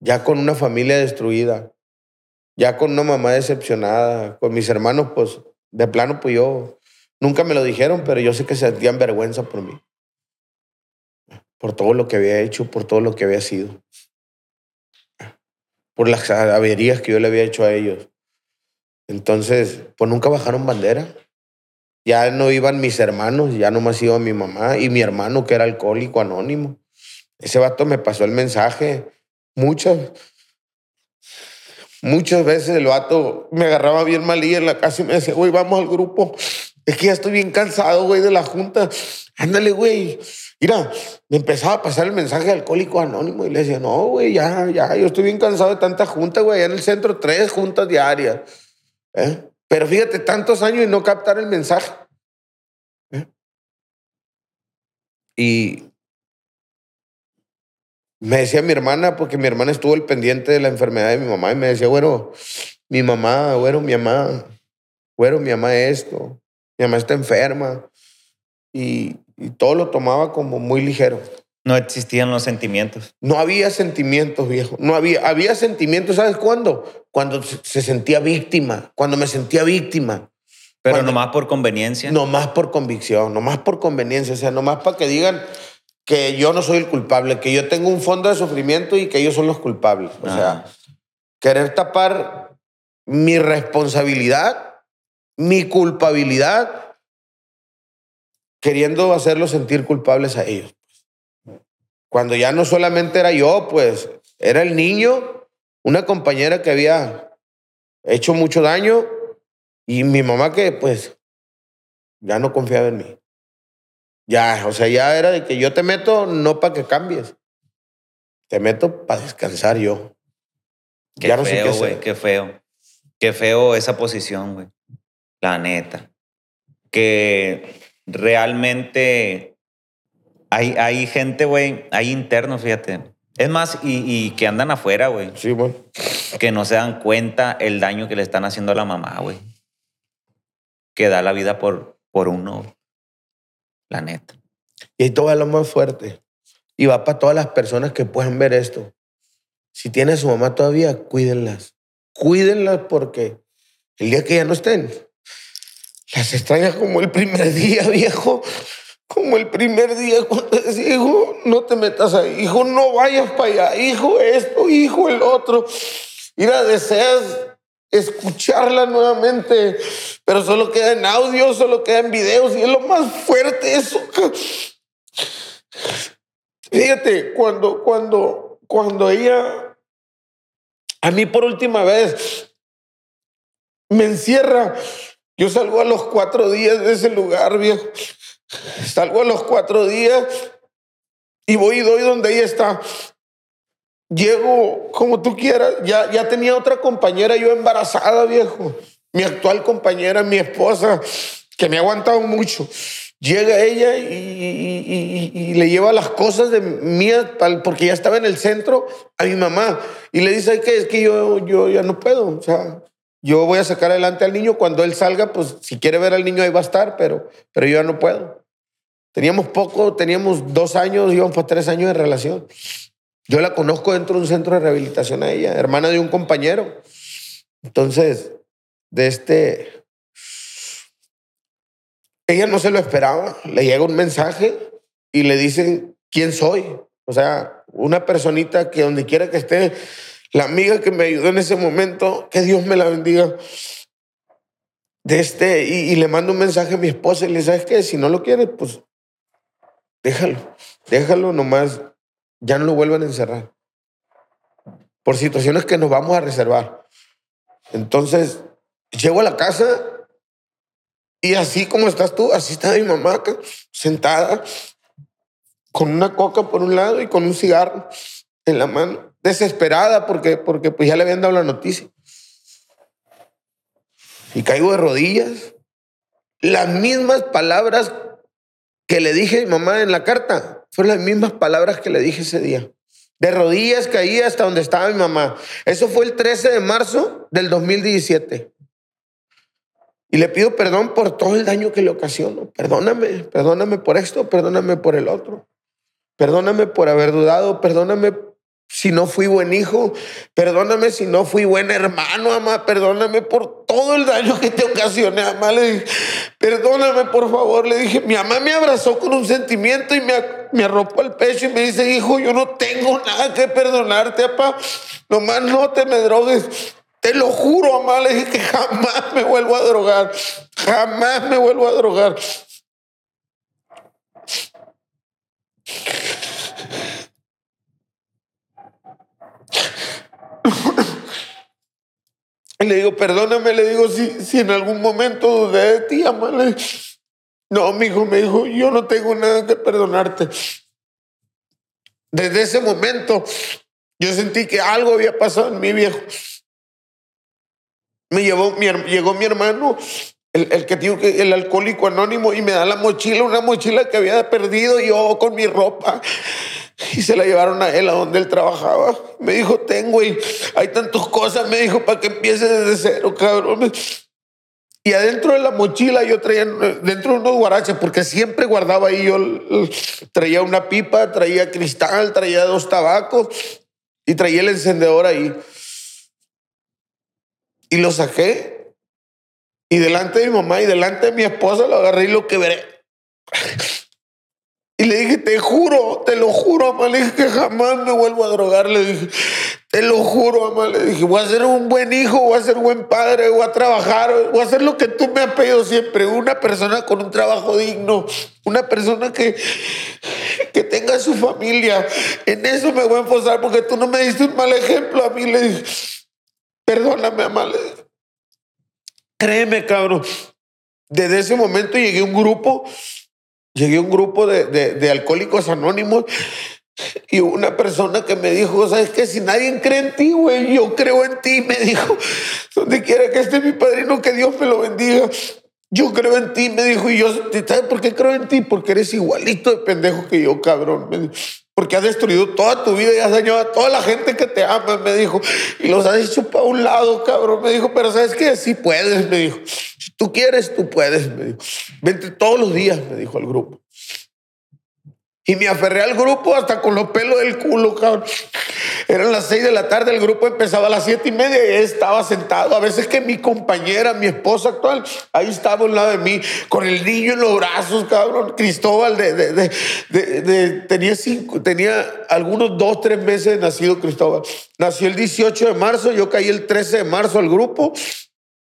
Ya con una familia destruida, ya con una mamá decepcionada, con mis hermanos, pues de plano, pues yo, nunca me lo dijeron, pero yo sé que sentían vergüenza por mí por todo lo que había hecho, por todo lo que había sido, por las averías que yo le había hecho a ellos. Entonces, pues nunca bajaron bandera. Ya no iban mis hermanos, ya nomás iba mi mamá y mi hermano que era alcohólico anónimo. Ese vato me pasó el mensaje muchas, muchas veces el vato me agarraba bien malía en la casa y me decía, güey, vamos al grupo. Es que ya estoy bien cansado, güey, de la junta. Ándale, güey. Mira, me empezaba a pasar el mensaje alcohólico anónimo y le decía, no, güey, ya, ya, yo estoy bien cansado de tanta junta, güey. Allá en el centro, tres juntas diarias. ¿eh? Pero fíjate, tantos años y no captar el mensaje. ¿eh? Y me decía mi hermana, porque mi hermana estuvo al pendiente de la enfermedad de mi mamá, y me decía, bueno, mi mamá, bueno, mi mamá, bueno, mi mamá esto, mi mamá está enferma. Y, y todo lo tomaba como muy ligero. No existían los sentimientos. No había sentimientos, viejo. No había. Había sentimientos, ¿sabes cuándo? Cuando se, se sentía víctima. Cuando me sentía víctima. Pero Cuando- nomás por conveniencia. Nomás por convicción, nomás por conveniencia. O sea, nomás para que digan que yo no soy el culpable, que yo tengo un fondo de sufrimiento y que ellos son los culpables. O Ah. sea, querer tapar mi responsabilidad, mi culpabilidad, queriendo hacerlos sentir culpables a ellos. Cuando ya no solamente era yo, pues era el niño, una compañera que había hecho mucho daño y mi mamá que pues ya no confiaba en mí. Ya, o sea, ya era de que yo te meto no para que cambies. Te meto para descansar yo. Qué ya no sé feo, qué güey, hacer. qué feo. Qué feo esa posición, güey. La neta. Que realmente hay, hay gente, güey, hay internos, fíjate. Es más, y, y que andan afuera, güey, Sí, bueno. que no se dan cuenta el daño que le están haciendo a la mamá, güey. Que da la vida por, por uno. La neta. Y esto va lo más fuerte. Y va para todas las personas que pueden ver esto. Si tiene a su mamá todavía, cuídenlas. Cuídenlas porque el día que ya no estén, las extrañas como el primer día, viejo. Como el primer día hijo, no te metas ahí, hijo, no vayas para allá, hijo, esto, hijo, el otro. Mira, deseas escucharla nuevamente, pero solo queda en audio, solo queda en videos y es lo más fuerte eso. Fíjate, cuando, cuando, cuando ella, a mí por última vez, me encierra, yo salgo a los cuatro días de ese lugar, viejo. Salgo a los cuatro días y voy y doy donde ella está. Llego como tú quieras. Ya, ya tenía otra compañera yo embarazada, viejo. Mi actual compañera, mi esposa, que me ha aguantado mucho. Llega ella y, y- y- y le lleva las cosas de mías, porque ya estaba en el centro, a mi mamá. Y le dice que es que yo, yo ya no puedo. O sea, yo voy a sacar adelante al niño. Cuando él salga, pues si quiere ver al niño ahí va a estar, pero, pero yo ya no puedo. Teníamos poco, teníamos dos años, íbamos para tres años de relación. Yo la conozco dentro de un centro de rehabilitación a ella, hermana de un compañero. Entonces, de este, ella no se lo esperaba. Le llega un mensaje y le dicen quién soy. O sea, una personita que donde quiera que esté, la amiga que me ayudó en ese momento, que Dios me la bendiga. De este, y, y le mando un mensaje a mi esposa y le dice, ¿sabes qué? Si no lo quieres, pues déjalo, déjalo nomás, ya no lo vuelvan a encerrar. Por situaciones que nos vamos a reservar. Entonces, llego a la casa y así como estás tú, así está mi mamá acá, sentada, con una coca por un lado y con un cigarro en la mano, desesperada porque, porque pues ya le habían dado la noticia. Y caigo de rodillas. Las mismas palabras que le dije a mi mamá en la carta fueron las mismas palabras que le dije ese día. De rodillas caí hasta donde estaba mi mamá. Eso fue el 13 de marzo del 2017. Y le pido perdón por todo el daño que le ocasiono. Perdóname, perdóname por esto, perdóname por el otro. Perdóname por haber dudado, perdóname si no fui buen hijo, perdóname si no fui buen hermano, mamá, perdóname por todo el daño que te ocasioné, mamá. Le dije, perdóname, por favor. Le dije, mi mamá me abrazó con un sentimiento y me, me arropó el pecho y me dice, hijo, yo no tengo nada que perdonarte, papá. Nomás no te me drogues. Te lo juro, mamá. Le dije que jamás me vuelvo a drogar. Jamás me vuelvo a drogar. Y le digo, perdóname, le digo, si, si en algún momento dudé de ti, mamá. Le dije, no, mi hijo me dijo, yo no tengo nada que perdonarte. Desde ese momento, yo sentí que algo había pasado en mi viejo. Me llevó, mi, llegó mi hermano, el, el que digo que el alcohólico anónimo, y me da la mochila, una mochila que había perdido yo con mi ropa. Y se la llevaron a él, a donde él trabajaba. Me dijo, ten, güey, hay tantas cosas, me dijo, para que empieces desde cero, cabrón. Y adentro de la mochila yo traía, dentro de unos guaraches, porque siempre guardaba ahí, yo traía una pipa, traía cristal, traía dos tabacos y traía el encendedor ahí. Y lo saqué. Y delante de mi mamá y delante de mi esposa lo agarré y lo quebré. Y le dije, te juro, te lo juro, mamá. Le dije que jamás me vuelvo a drogar. Le dije, Te lo juro, mamá. Le dije, voy a ser un buen hijo, voy a ser buen padre, voy a trabajar, voy a hacer lo que tú me has pedido siempre. Una persona con un trabajo digno, una persona que, que tenga su familia. En eso me voy a enfocar porque tú no me diste un mal ejemplo a mí. Le dije, perdóname, mamá. Le dije, créeme, cabrón. Desde ese momento llegué a un grupo, llegué a un grupo de, de, de alcohólicos anónimos y una persona que me dijo, ¿sabes qué? Si nadie cree en ti, güey, yo creo en ti. Me dijo, donde quiera que esté mi padrino, que Dios me lo bendiga. Yo creo en ti, me dijo, y yo, ¿sabes por qué creo en ti? Porque eres igualito de pendejo que yo, cabrón. Porque has destruido toda tu vida y has dañado a toda la gente que te ama, me dijo. Y los has hecho para un lado, cabrón. Me dijo, pero ¿sabes qué? Sí puedes, me dijo. Si tú quieres, tú puedes, me dijo. Vente todos los días, me dijo al grupo. Y me aferré al grupo hasta con los pelos del culo, cabrón. Eran las seis de la tarde, el grupo empezaba a las siete y media y estaba sentado. A veces que mi compañera, mi esposa actual, ahí estaba a un lado de mí, con el niño en los brazos, cabrón. Cristóbal, de, de, de, tenía, cinco, tenía algunos dos, tres meses de nacido Cristóbal. Nació el 18 de marzo, yo caí el 13 de marzo al grupo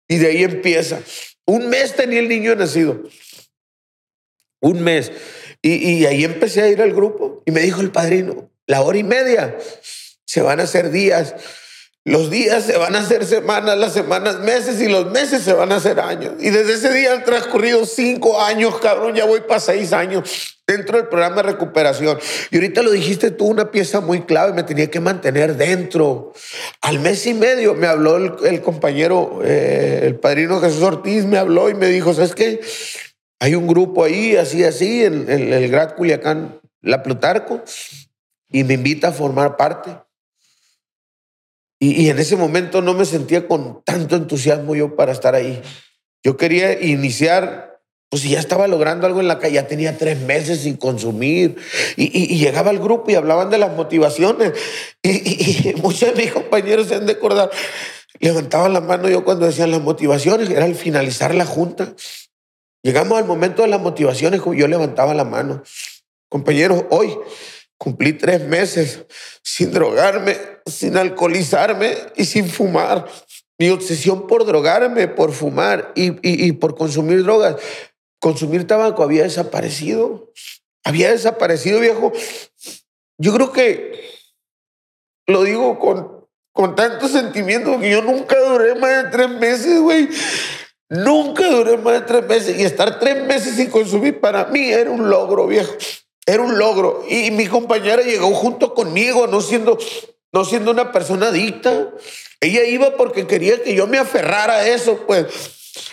y de ahí empieza. Un mes tenía el niño nacido. Un mes. Y, ahí empecé a ir al grupo y me dijo el padrino, la hora y media se van a hacer días, los días se van a hacer semanas, las semanas meses y los meses se van a hacer años. Y desde ese día han transcurrido cinco años, cabrón, ya voy para seis años dentro del programa de recuperación. Y ahorita lo dijiste tú, una pieza muy clave, me tenía que mantener dentro. Al mes y medio me habló el, compañero, eh, el padrino Jesús Ortiz, me habló y me dijo, ¿sabes qué? Hay un grupo ahí, así, así, en, el Grad Culiacán, La Plutarco, y me invita a formar parte. Y, en ese momento no me sentía con tanto entusiasmo yo para estar ahí. Yo quería iniciar, pues si ya estaba logrando algo en la calle, ya tenía tres meses sin consumir. Y, llegaba al grupo y hablaban de las motivaciones. Y, muchos de mis compañeros se han de acordar, levantaban la mano yo cuando decían las motivaciones, era al finalizar la junta. Llegamos al momento de las motivaciones, yo levantaba la mano. Compañeros, hoy cumplí tres meses sin drogarme, sin alcoholizarme y sin fumar. Mi obsesión por drogarme, por fumar y, y, por consumir drogas, consumir tabaco había desaparecido. Había desaparecido, viejo. Yo creo que lo digo con, con tanto sentimiento que yo nunca duré más de tres meses, güey. Nunca duré más de tres meses y estar tres meses sin consumir para mí era un logro, viejo. Era un logro. Y mi compañera llegó junto conmigo, no siendo, no siendo una persona adicta. Ella iba porque quería que yo me aferrara a eso. Pues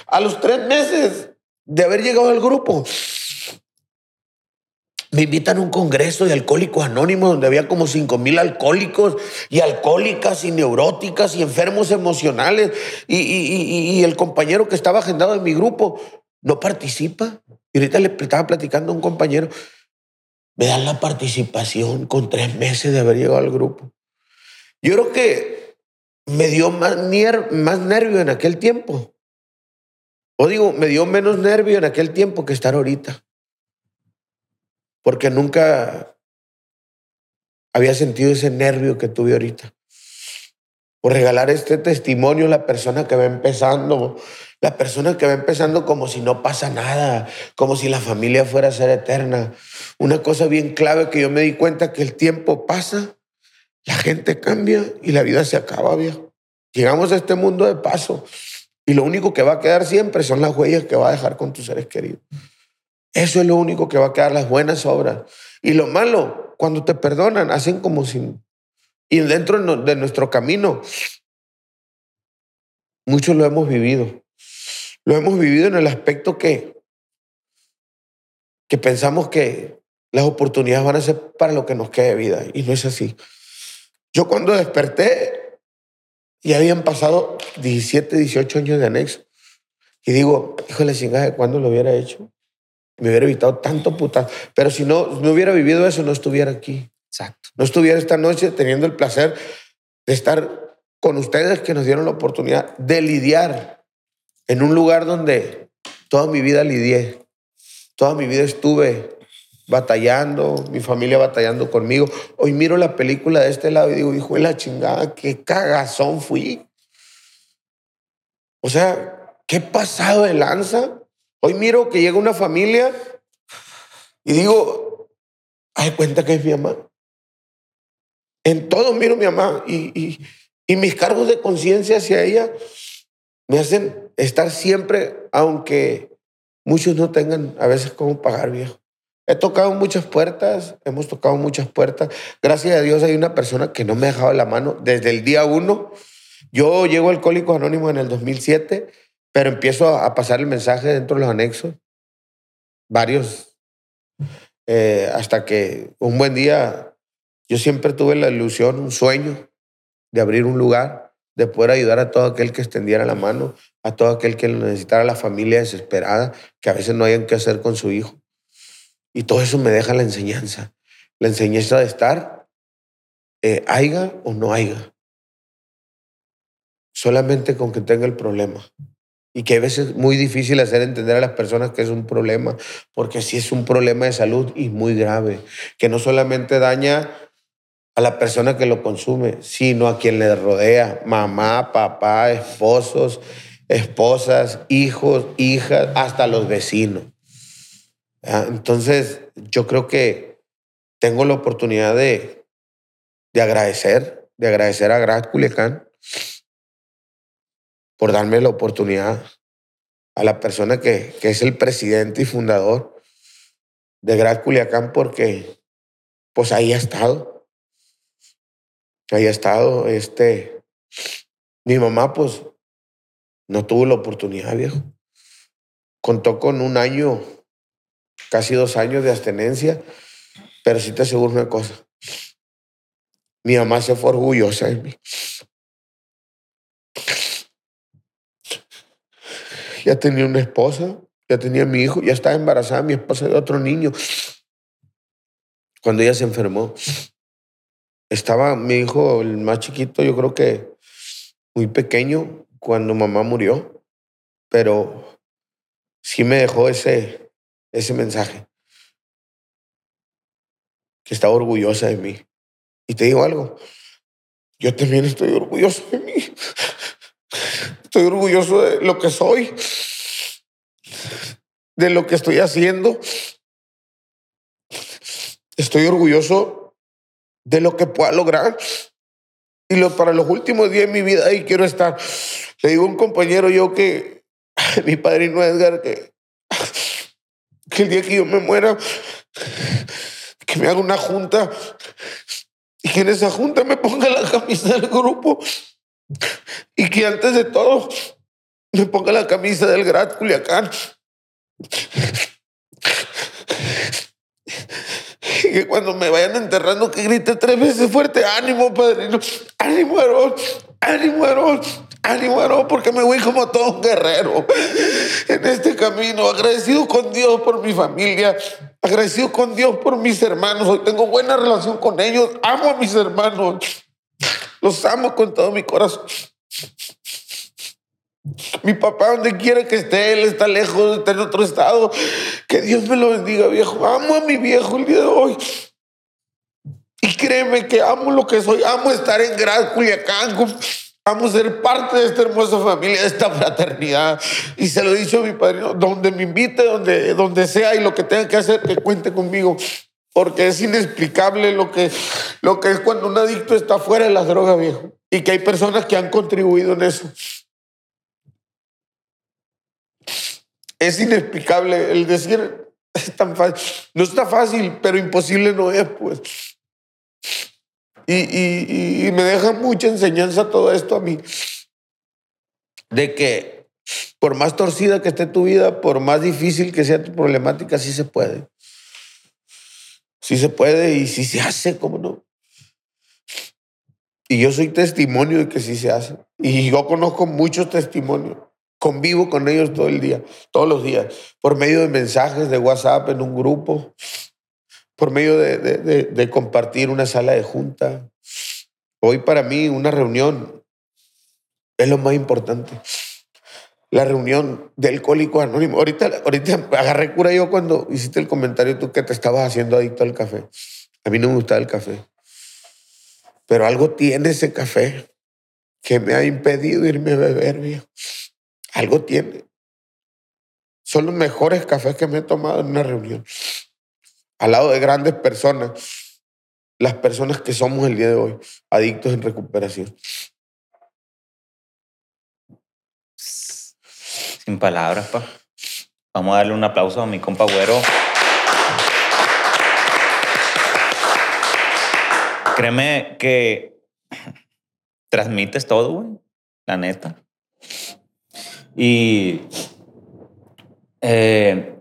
a los tres meses de haber llegado al grupo, me invitan a un congreso de alcohólicos anónimos donde había como cinco mil alcohólicos y alcohólicas y neuróticas y enfermos emocionales. Y, el compañero que estaba agendado en mi grupo no participa. Y ahorita le estaba platicando a un compañero, me dan la participación con tres meses de haber llegado al grupo. Yo creo que me dio más, más nervio en aquel tiempo. O digo, me dio menos nervio en aquel tiempo que estar ahorita porque nunca había sentido ese nervio que tuve ahorita. Por regalar este testimonio a la persona que va empezando, la persona que va empezando como si no pasa nada, como si la familia fuera a ser eterna. Una cosa bien clave que yo me di cuenta que el tiempo pasa, la gente cambia y la vida se acaba, viejo. Llegamos a este mundo de paso y lo único que va a quedar siempre son las huellas que va a dejar con tus seres queridos. Eso es lo único que va a quedar, las buenas obras. Y lo malo, cuando te perdonan, hacen como si... Y dentro de nuestro camino, muchos lo hemos vivido. Lo hemos vivido en el aspecto que, que pensamos que las oportunidades van a ser para lo que nos quede de vida. Y no es así. Yo cuando desperté, ya habían pasado 17, 18 años de anexo. Y digo, híjole, de ¿cuándo lo hubiera hecho? Me hubiera evitado tanto puta. Pero si no, no hubiera vivido eso, no estuviera aquí. Exacto. No estuviera esta noche teniendo el placer de estar con ustedes que nos dieron la oportunidad de lidiar en un lugar donde toda mi vida lidié, toda mi vida estuve batallando, mi familia batallando conmigo. Hoy miro la película de este lado y digo, hijo de la chingada, qué cagazón fui. O sea, qué pasado de lanza. Hoy miro que llega una familia y digo, ay, cuenta que es mi mamá. En todo miro a mi mamá y, y mis cargos de conciencia hacia ella me hacen estar siempre, aunque muchos no tengan a veces cómo pagar, viejo. He tocado muchas puertas, hemos tocado muchas puertas. Gracias a Dios hay una persona que no me ha dejado la mano desde el día uno. Yo llego a Alcohólicos Anónimos en el 2007, pero empiezo a pasar el mensaje dentro de los anexos. Varios. Eh, hasta que un buen día yo siempre tuve la ilusión, un sueño de abrir un lugar, de poder ayudar a todo aquel que extendiera la mano, a todo aquel que necesitara, la familia desesperada, que a veces no hayan qué hacer con su hijo. Y todo eso me deja la enseñanza. La enseñanza de estar, eh, haya o no haya. Solamente con que tenga el problema. Y que a veces es muy difícil hacer entender a las personas que es un problema, porque sí es un problema de salud y muy grave, que no solamente daña a la persona que lo consume, sino a quien le rodea, mamá, papá, esposos, esposas, hijos, hijas, hasta los vecinos. Ah, entonces, yo creo que tengo la oportunidad de, de agradecer, de agradecer a Grat Culiacán por darme la oportunidad a la persona que, que es el presidente y fundador de Grat Culiacán porque pues ahí ha estado. Ahí ha estado. Este, mi mamá pues no tuvo la oportunidad, viejo. Contó con un año casi dos años de abstenencia, pero sí te aseguro una cosa. Mi mamá se fue orgullosa de mí. Ya tenía una esposa, ya tenía mi hijo, ya estaba embarazada mi esposa de otro niño. Cuando ella se enfermó, estaba mi hijo, el más chiquito, yo creo que muy pequeño, cuando mamá murió, pero sí me dejó ese, ese mensaje. Que estaba orgullosa de mí. Y te digo algo, yo también estoy orgulloso de mí. Estoy orgulloso de lo que soy, de lo que estoy haciendo. Estoy orgulloso de lo que pueda lograr. Y lo, para los últimos días de mi vida ahí quiero estar. Le digo a un compañero yo que mi padrino Edgar que que el día que yo me muera, que me haga una junta y que en esa junta me ponga la camisa del grupo y que antes de todo me ponga la camisa del Grat Culiacán. Y que cuando me vayan enterrando que grite tres veces fuerte, ánimo, padrino, ánimo, hermano, ánimo, hermano ánimo, porque me voy como todo un guerrero en este camino, agradecido con Dios por mi familia, agradecido con Dios por mis hermanos. Hoy tengo buena relación con ellos, amo a mis hermanos, los amo con todo mi corazón. Mi papá, donde quiera que esté, él está lejos, está en otro estado. Que Dios me lo bendiga, viejo. Amo a mi viejo el día de hoy. Y créeme que amo lo que soy. Amo estar en Gran Culiacán Vamos a ser parte de esta hermosa familia, de esta fraternidad. Y se lo he dicho a mi padrino, donde me invite, donde, donde sea y lo que tenga que hacer, que cuente conmigo. Porque es inexplicable lo que, lo que es cuando un adicto está fuera de las drogas, viejo. Y que hay personas que han contribuido en eso. Es inexplicable el decir, es tan fácil. No está fácil, pero imposible no es, pues. Y, me deja mucha enseñanza todo esto a mí. De que por más torcida que esté tu vida, por más difícil que sea tu problemática, sí se puede. Sí se puede y sí se hace, ¿cómo no? Y yo soy testimonio de que sí se hace. Y yo conozco muchos testimonios. Convivo con ellos todo el día, todos los días, por medio de mensajes de WhatsApp en un grupo, por medio de, compartir una sala de junta. Hoy para mí una reunión es lo más importante. La reunión de alcohólico anónimo. Ahorita, ahorita agarré cura yo cuando hiciste el comentario tú que te estabas haciendo adicto al café. A mí no me gustaba el café. Pero algo tiene ese café que me ha impedido irme a beber, viejo. Algo tiene. Son los mejores cafés que me he tomado en una reunión. Al lado de grandes personas. Las personas que somos el día de hoy, adictos en recuperación. Sin palabras, pa. Vamos a darle un aplauso a mi compa güero. Créeme que transmites todo, güey. La neta. Y eh,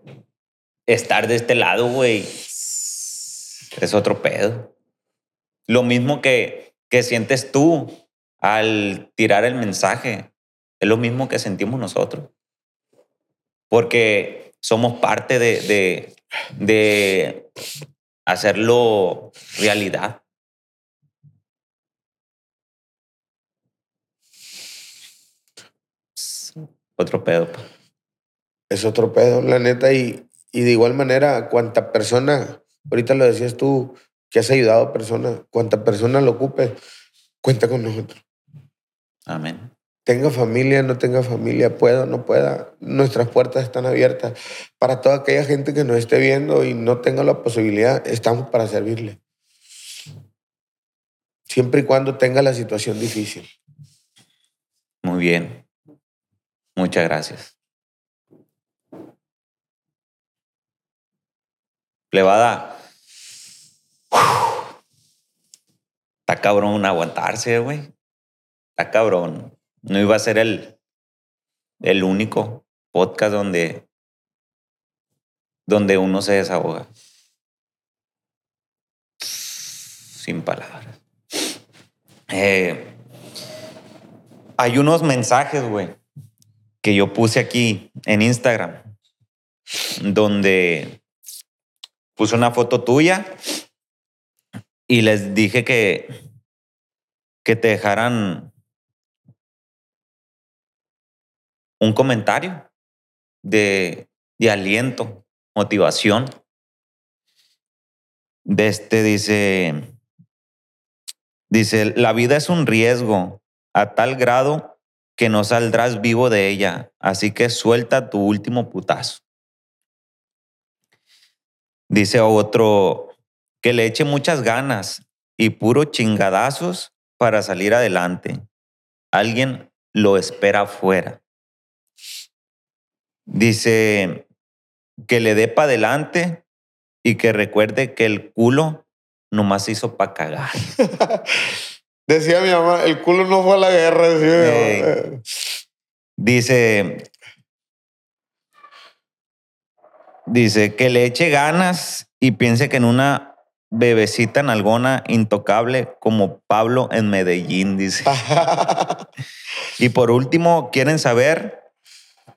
estar de este lado, güey, es otro pedo. Lo mismo que, que sientes tú al tirar el mensaje, es lo mismo que sentimos nosotros porque somos parte de, de, de hacerlo realidad. Otro pedo. Es otro pedo, la neta. Y, y de igual manera, cuánta persona, ahorita lo decías tú, que has ayudado a personas, cuánta persona lo ocupe, cuenta con nosotros. Amén tenga familia, no tenga familia, pueda no pueda, nuestras puertas están abiertas. Para toda aquella gente que nos esté viendo y no tenga la posibilidad, estamos para servirle. Siempre y cuando tenga la situación difícil. Muy bien. Muchas gracias. Plebada. Está cabrón aguantarse, güey. Está cabrón. No iba a ser el, el único podcast donde, donde uno se desahoga. Sin palabras. Eh, hay unos mensajes, güey, que yo puse aquí en Instagram, donde puse una foto tuya y les dije que, que te dejaran un comentario de, aliento, motivación. De este dice, dice, la vida es un riesgo a tal grado que no saldrás vivo de ella, así que suelta tu último putazo. Dice otro, que le eche muchas ganas y puro chingadazos para salir adelante. Alguien lo espera afuera. Dice que le dé para adelante y que recuerde que el culo nomás hizo para cagar. decía mi mamá, el culo no fue a la guerra. Decía Dice, dice que le eche ganas y piense que en una bebecita nalgona intocable como Pablo en Medellín, dice. y por último, quieren saber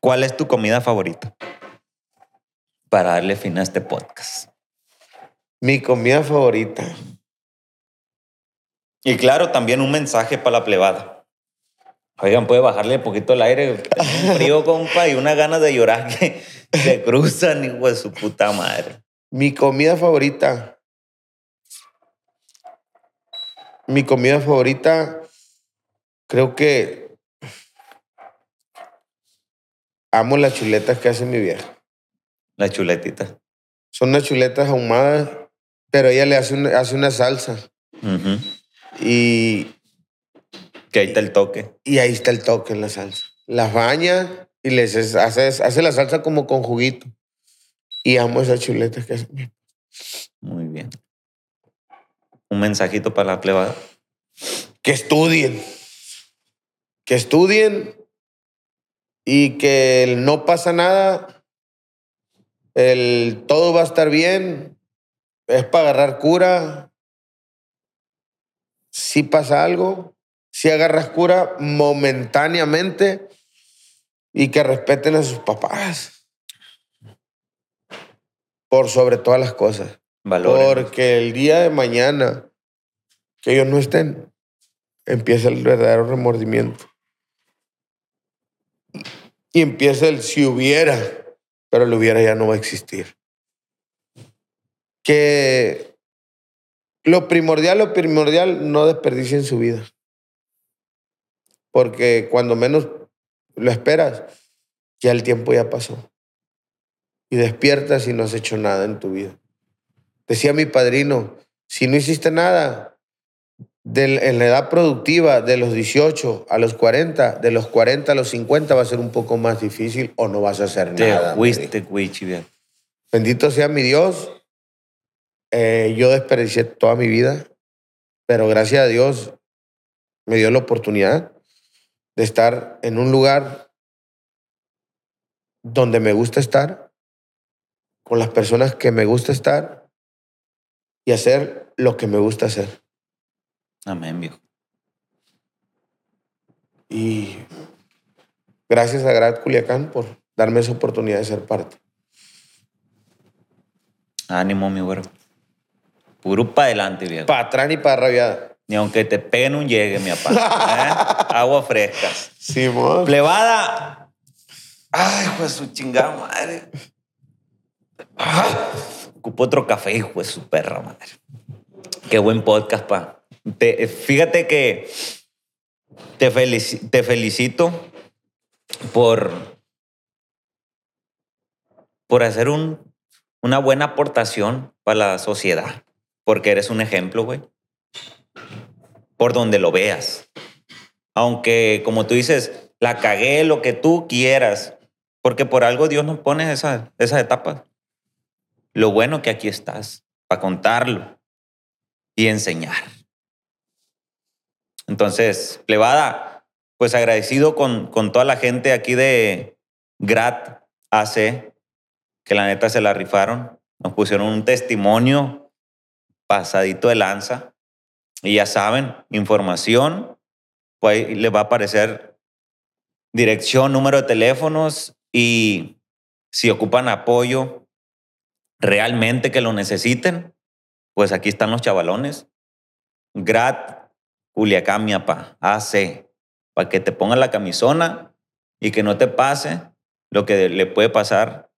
¿Cuál es tu comida favorita? Para darle fin a este podcast. Mi comida favorita. Y claro, también un mensaje para la plebada. Oigan, puede bajarle un poquito el aire. un frío, compa, y una ganas de llorar que se cruzan, hijo de su puta madre. Mi comida favorita. Mi comida favorita, creo que Amo las chuletas que hace mi vieja. Las chuletitas. Son unas chuletas ahumadas, pero ella le hace una, hace una salsa. Y. Que ahí está el toque. Y ahí está el toque en la salsa. Las baña y les hace, hace la salsa como con juguito. Y amo esas chuletas que hace mi Muy bien. Un mensajito para la plebada. Que estudien. Que estudien y que no pasa nada, el todo va a estar bien, es para agarrar cura. Si pasa algo, si agarras cura momentáneamente y que respeten a sus papás. Por sobre todas las cosas. Porque el día de mañana que ellos no estén, empieza el verdadero remordimiento. Y empieza el si hubiera, pero el hubiera ya no va a existir. Que lo primordial, lo primordial, no desperdicien su vida. Porque cuando menos lo esperas, ya el tiempo ya pasó. Y despiertas y no has hecho nada en tu vida. Decía mi padrino, si no hiciste nada del- en la edad productiva de los 18 a los 40, de los 40 a los 50 va a ser un poco más difícil o no vas a hacer Te nada. fuiste. Bendito sea mi Dios. Eh, yo desperdicié toda mi vida, pero gracias a Dios me dio la oportunidad de estar en un lugar donde me gusta estar, con las personas que me gusta estar y hacer lo que me gusta hacer. Amén, viejo. Y gracias a Grat Culiacán por darme esa oportunidad de ser parte. Ánimo, mi güero. Puro para adelante, viejo. Para atrás y para rabiada. Ni aunque te peguen un llegue, mi papá. ¿eh? Agua fresca. Simón. Plebada. Ay, de su chingada madre. Ocupo otro café, hijo de su perra madre. Qué buen podcast, pa. Te- fíjate que te, felici- te felicito por, por hacer un, una buena aportación para la sociedad. Porque eres un ejemplo, güey. Por donde lo veas. Aunque, como tú dices, la cagué, lo que tú quieras. Porque por algo Dios nos pone esas, esas etapas. Lo bueno que aquí estás, para contarlo y enseñar. Entonces, plebada, pues agradecido con, con toda la gente aquí de Grat AC, que la neta se la rifaron. Nos pusieron un testimonio pasadito de lanza. Y ya saben, información, pues ahí les va a aparecer dirección, número de teléfonos y si ocupan apoyo realmente que lo necesiten, pues aquí están los chavalones. Grat, Culiacán, miapa, AC, para que te pongan la camisona y que no te pase lo que le puede pasar,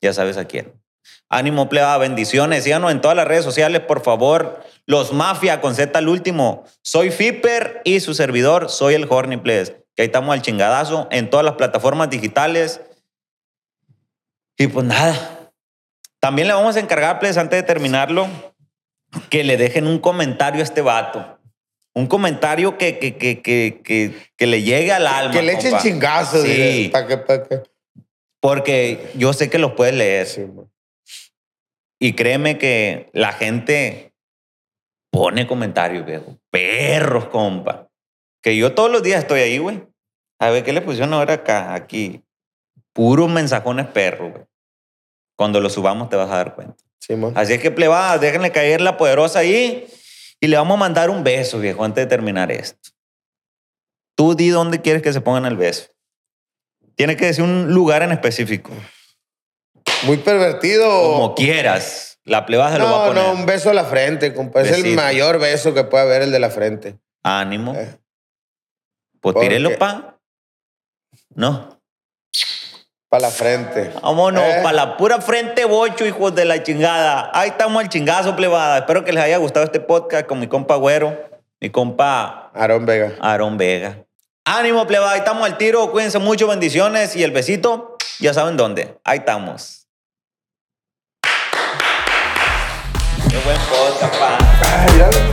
ya sabes a quién. Ánimo, pleba, bendiciones. Síganos en todas las redes sociales, por favor. Los Mafia con Z al último. Soy Fipper y su servidor, soy el Horny Players. Que ahí estamos al chingadazo en todas las plataformas digitales. Y pues nada. También le vamos a encargar, Players, antes de terminarlo, que le dejen un comentario a este vato. Un comentario que, que, que, que, le llegue al alma. Que le echen chingazos. Sí. Para que, pa' que. Porque yo sé que los puedes leer. Simón. Y créeme que la gente pone comentarios, viejo. Perros, compa. Que yo todos los días estoy ahí, güey. A ver qué le pusieron ahora acá, aquí. Puros mensajones perros, güey. Cuando lo subamos te vas a dar cuenta. Simón. Así es que, plebada, déjenle caer la poderosa ahí. Y le vamos a mandar un beso, viejo, antes de terminar esto. Tú di dónde quieres que se pongan el beso. Tiene que decir un lugar en específico. Muy pervertido. Como quieras. La plebada se lo va a No, poner. no, un beso a la frente, compa. Es el mayor beso que puede haber el de la frente. Ánimo. Eh, Pues ¿por tírelo, pa. No. Para la frente. Vámonos, Eh. para la pura frente bocho, hijos de la chingada. Ahí estamos al chingazo, plebada. Espero que les haya gustado este podcast con mi compa Güero, mi compa Aarón Vega. Aarón Vega. Ánimo, plebada. Ahí estamos al tiro. Cuídense mucho, bendiciones. Y el besito, ya saben dónde. Ahí estamos. Qué buen podcast, pa. Ay.